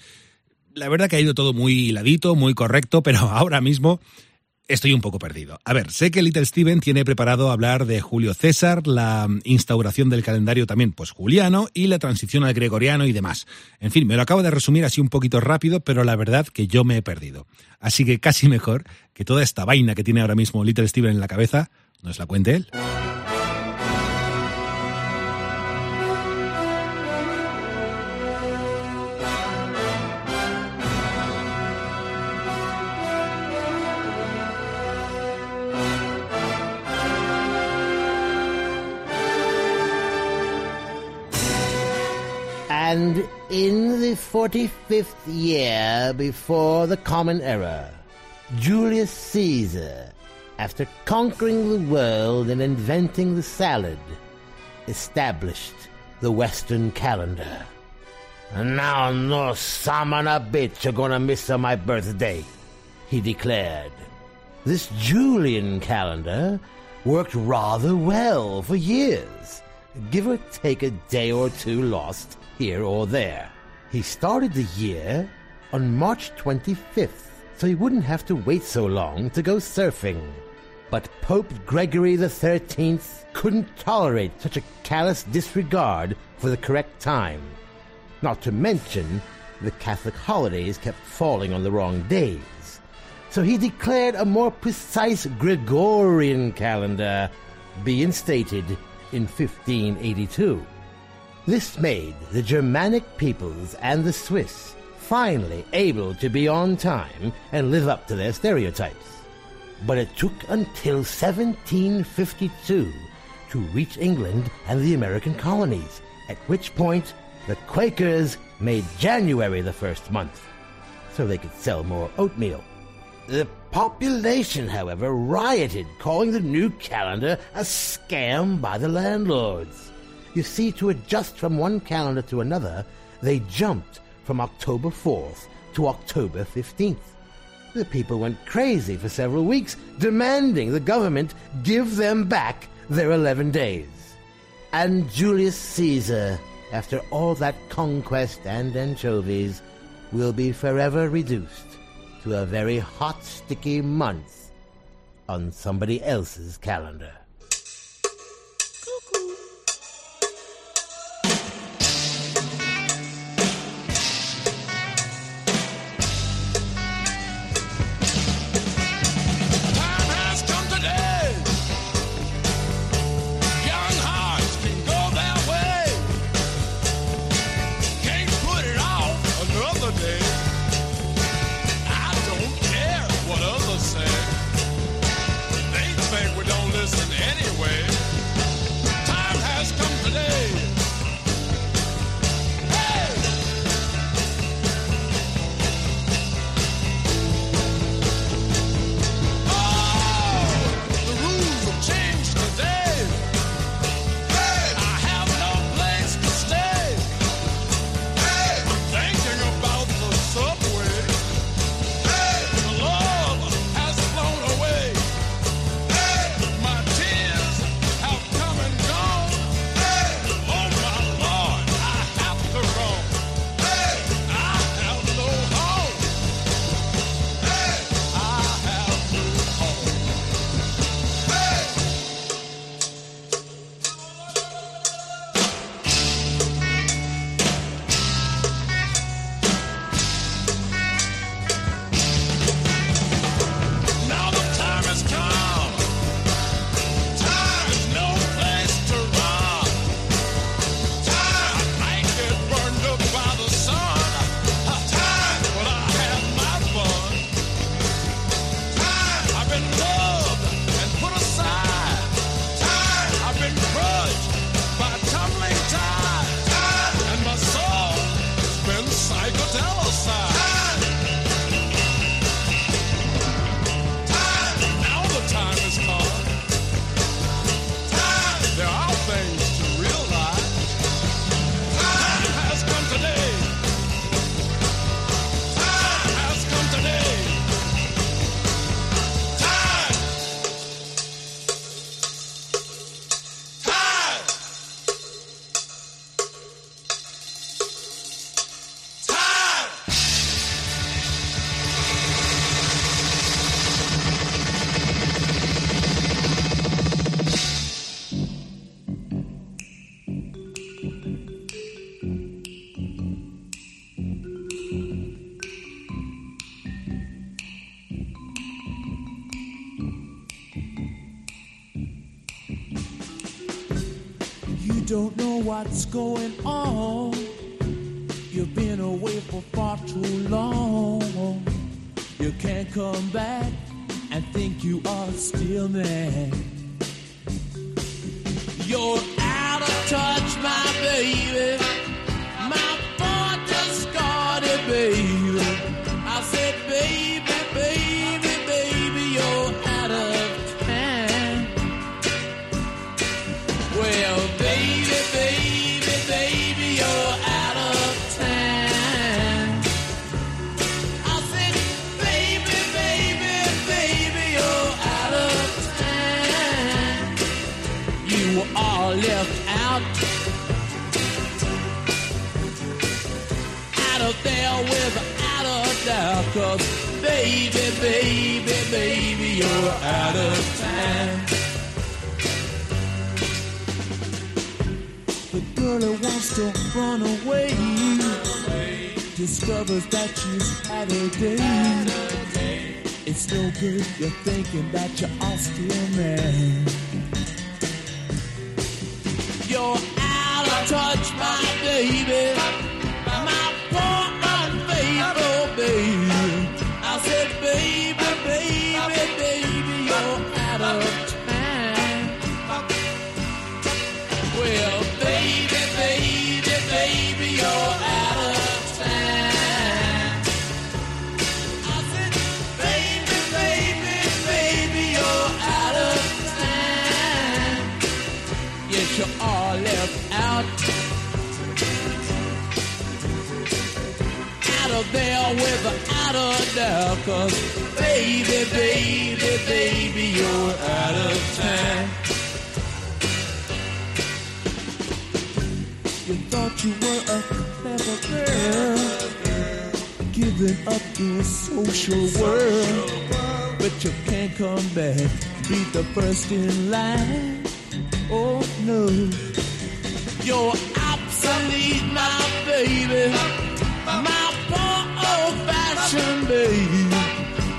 la verdad que ha ido todo muy hiladito, muy correcto, pero *laughs* ahora mismo estoy un poco perdido. A ver, sé que Little Steven tiene preparado hablar de Julio César, la instauración del calendario también pues juliano y la transición al gregoriano y demás. En fin, me lo acabo de resumir así un poquito rápido, pero la verdad que yo me he perdido. Así que casi mejor que toda esta vaina que tiene ahora mismo Little Steven en la cabeza nos la cuente él. In the 45th year before the Common Era, Julius Caesar, after conquering the world and inventing the salad, established the Western calendar. And now no of a bitch are gonna miss on my birthday, he declared. This Julian calendar worked rather well for years, give or take a day or two lost here or there. He started the year on March 25th, so he wouldn't have to wait so long to go surfing. But Pope Gregory XIII couldn't tolerate such a callous disregard for the correct time. Not to mention, the Catholic holidays kept falling on the wrong days. So he declared a more precise Gregorian calendar be instated in 1582. This made the Germanic peoples and the Swiss finally able to be on time and live up to their stereotypes. But it took until 1752 to reach England and the American colonies, at which point the Quakers made January the first month so they could sell more oatmeal. The population, however, rioted, calling the new calendar a scam by the landlords. You see, to adjust from one calendar to another, they jumped from October 4th to October 15th. The people went crazy for several weeks, demanding the government give them back their 11 days. And Julius Caesar, after all that conquest and anchovies, will be forever reduced to a very hot, sticky month on somebody else's calendar. What's going on. You've been away for far too long. You can't come back you're thinking that you're all still mad. You're out of touch, my baby. My poor baby. I said, baby, baby, baby, you're out of. Well, baby, baby, baby, you're there without a doubt. Cause baby, baby, baby, you're out of time. You thought you were a clever girl, giving up your social world, but you can't come back, be the first in line. Oh no, you're obsolete, my baby, my old-fashioned baby.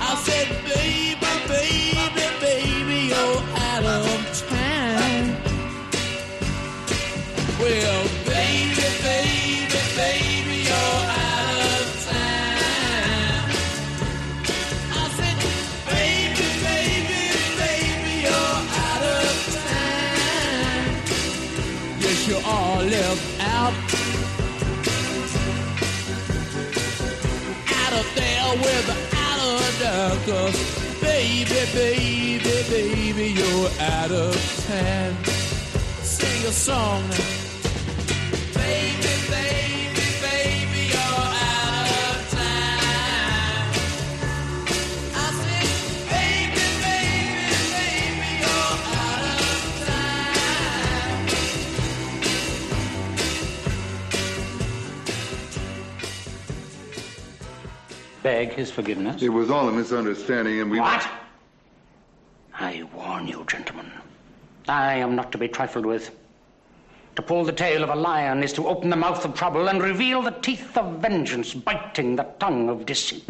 I said, baby, baby, baby, you're out of time. Well, 'cause baby, baby, baby, you're out of time. Sing a song Beg his forgiveness. It was all a misunderstanding, and we. What? I warn you, gentlemen. I am not to be trifled with. To pull the tail of a lion is to open the mouth of trouble and reveal the teeth of vengeance, biting the tongue of deceit.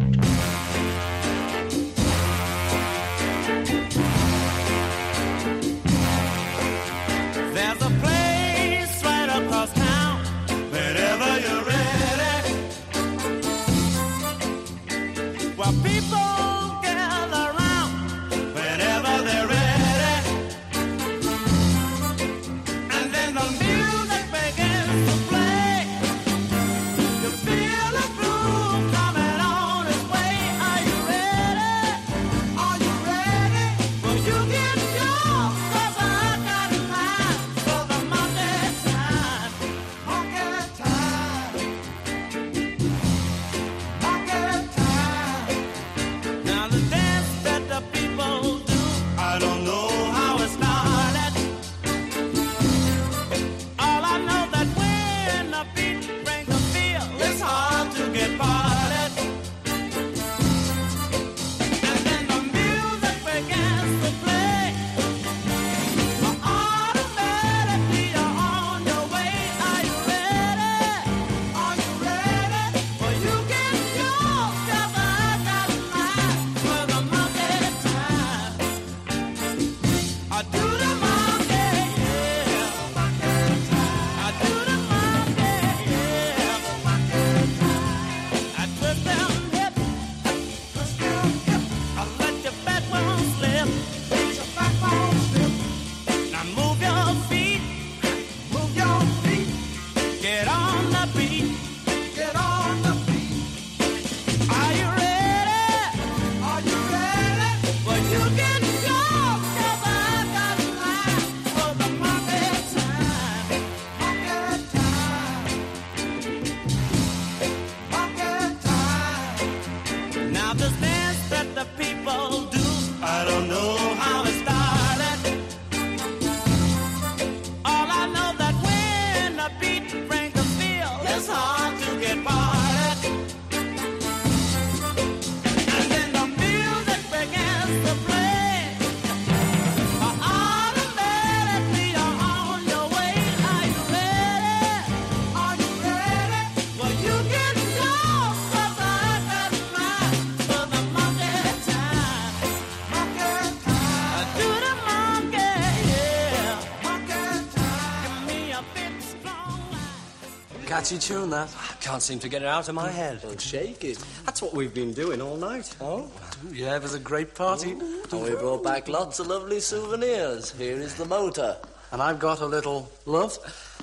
Catchy tune, that. I can't seem to get it out of my head. shake it. That's what we've been doing all night. Oh? Yeah, it was a great party. And we brought back lots of lovely souvenirs. Here is the motor. And I've got a little love.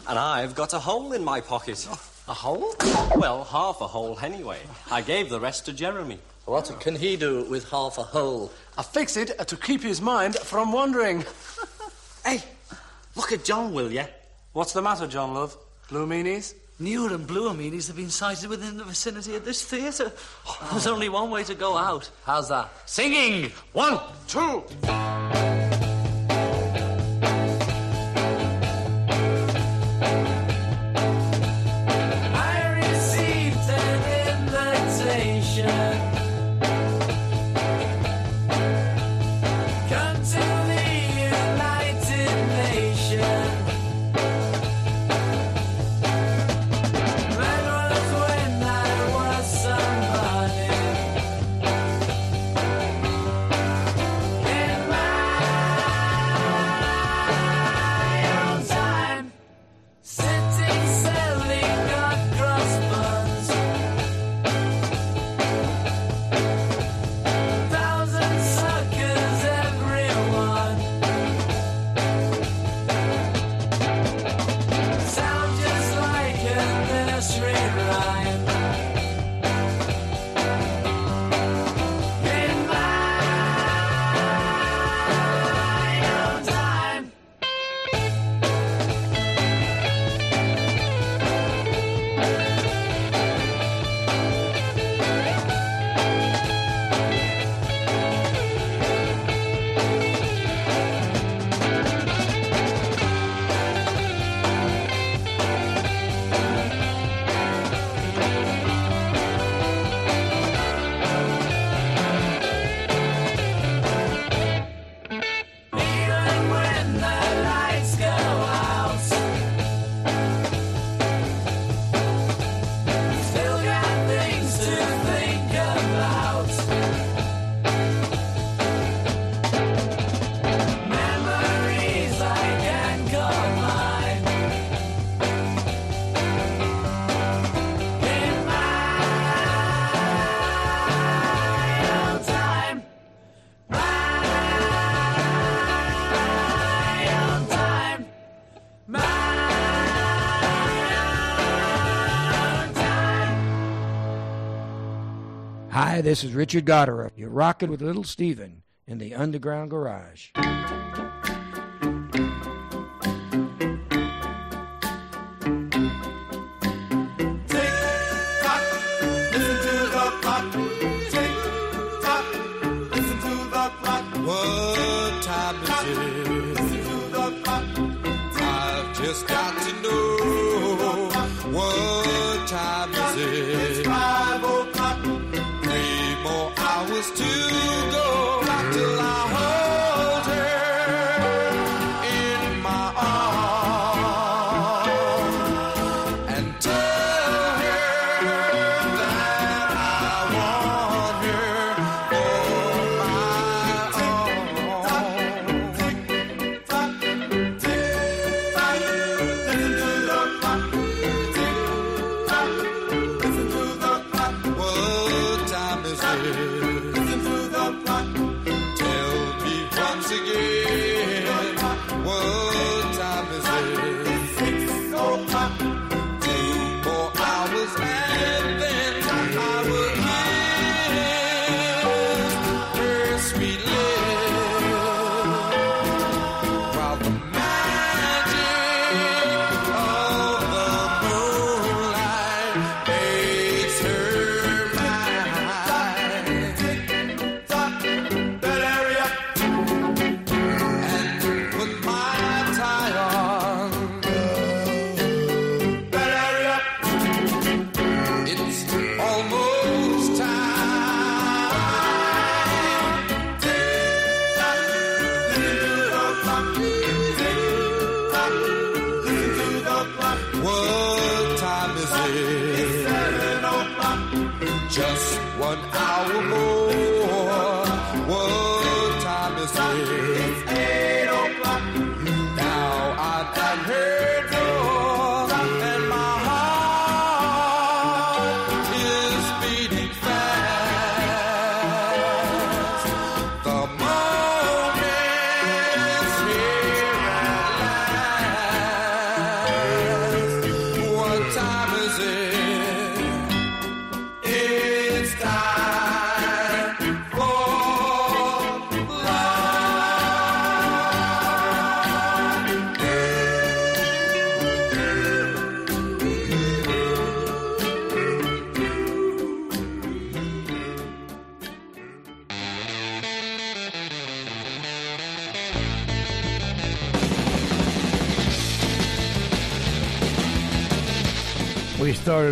And I've got a hole in my pocket. A hole? Well, half a hole anyway. I gave the rest to Jeremy. What can he do with half a hole? I fix it to keep his mind from wandering. *laughs* hey, look at John, will ya? What's the matter, John Love? Blue meanies? Newer and bluer meanies have been sighted within the vicinity of this theatre. Oh, there's ah. only one way to go out. How's that? Singing! One, two. Hi, this is Richard Gottehrer. You're rocking with Little Steven in the Underground Garage.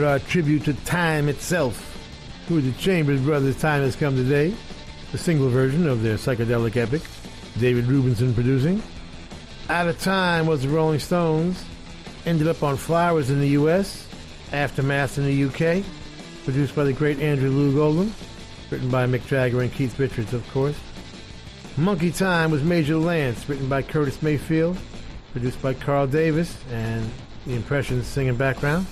Our tribute to time itself. Through the Chambers Brothers' Time Has Come Today, the single version of their psychedelic epic, David Rubinson producing. Out of Time was the Rolling Stones. Ended up on Flowers in the U.S., Aftermath in the U.K., produced by the great Andrew Loog Oldham, written by Mick Jagger and Keith Richards, of course. Monkey Time was Major Lance, written by Curtis Mayfield, produced by Carl Davis, and the Impressions singing background.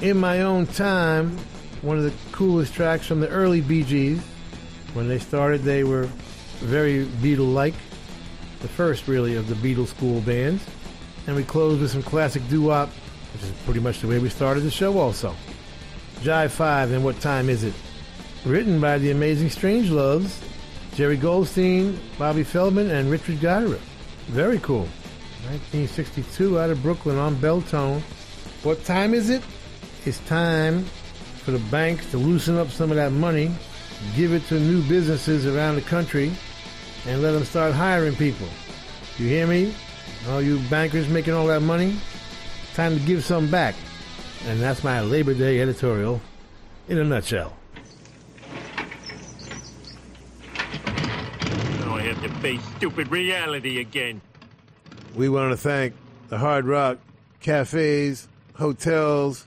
In My Own Time, one of the coolest tracks from the early Gees. When they started, they were very Beatle-like, the first really of the Beatle school bands. And we closed with some classic doo-wop, which is pretty much the way we started the show also. Jive 5 and What Time Is It? Written by the amazing Strangeloves, Jerry Goldstein, Bobby Feldman, and Richard Gottehrer. Very cool. 1962 out of Brooklyn on Beltone. What time is it? It's time for the banks to loosen up some of that money, give it to new businesses around the country, and let them start hiring people. You hear me? All you bankers making all that money? Time to give some back. And that's my Labor Day editorial in a nutshell. Now I have to face stupid reality again. We want to thank the Hard Rock cafes, hotels,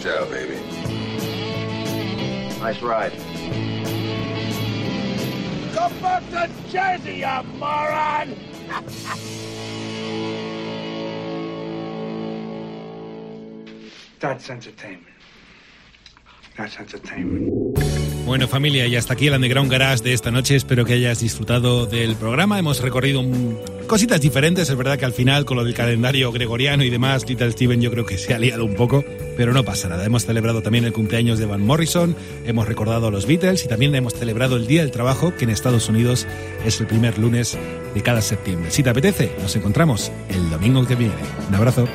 Ciao, baby. Nice ride. Go back to Jersey, you moron! That's entertainment. That's entertainment. Bueno familia, y hasta aquí el Underground Garage de esta noche. Espero que hayas disfrutado del programa. Hemos recorrido un- cositas diferentes. Es verdad que al final, con lo del calendario gregoriano y demás, Little Steven yo creo que se ha liado un poco, pero no pasa nada. Hemos celebrado también el cumpleaños de Van Morrison, hemos recordado a los Beatles y también hemos celebrado el Día del Trabajo, que en Estados Unidos es el primer lunes de cada septiembre. Si te apetece, nos encontramos el domingo que viene. Un abrazo.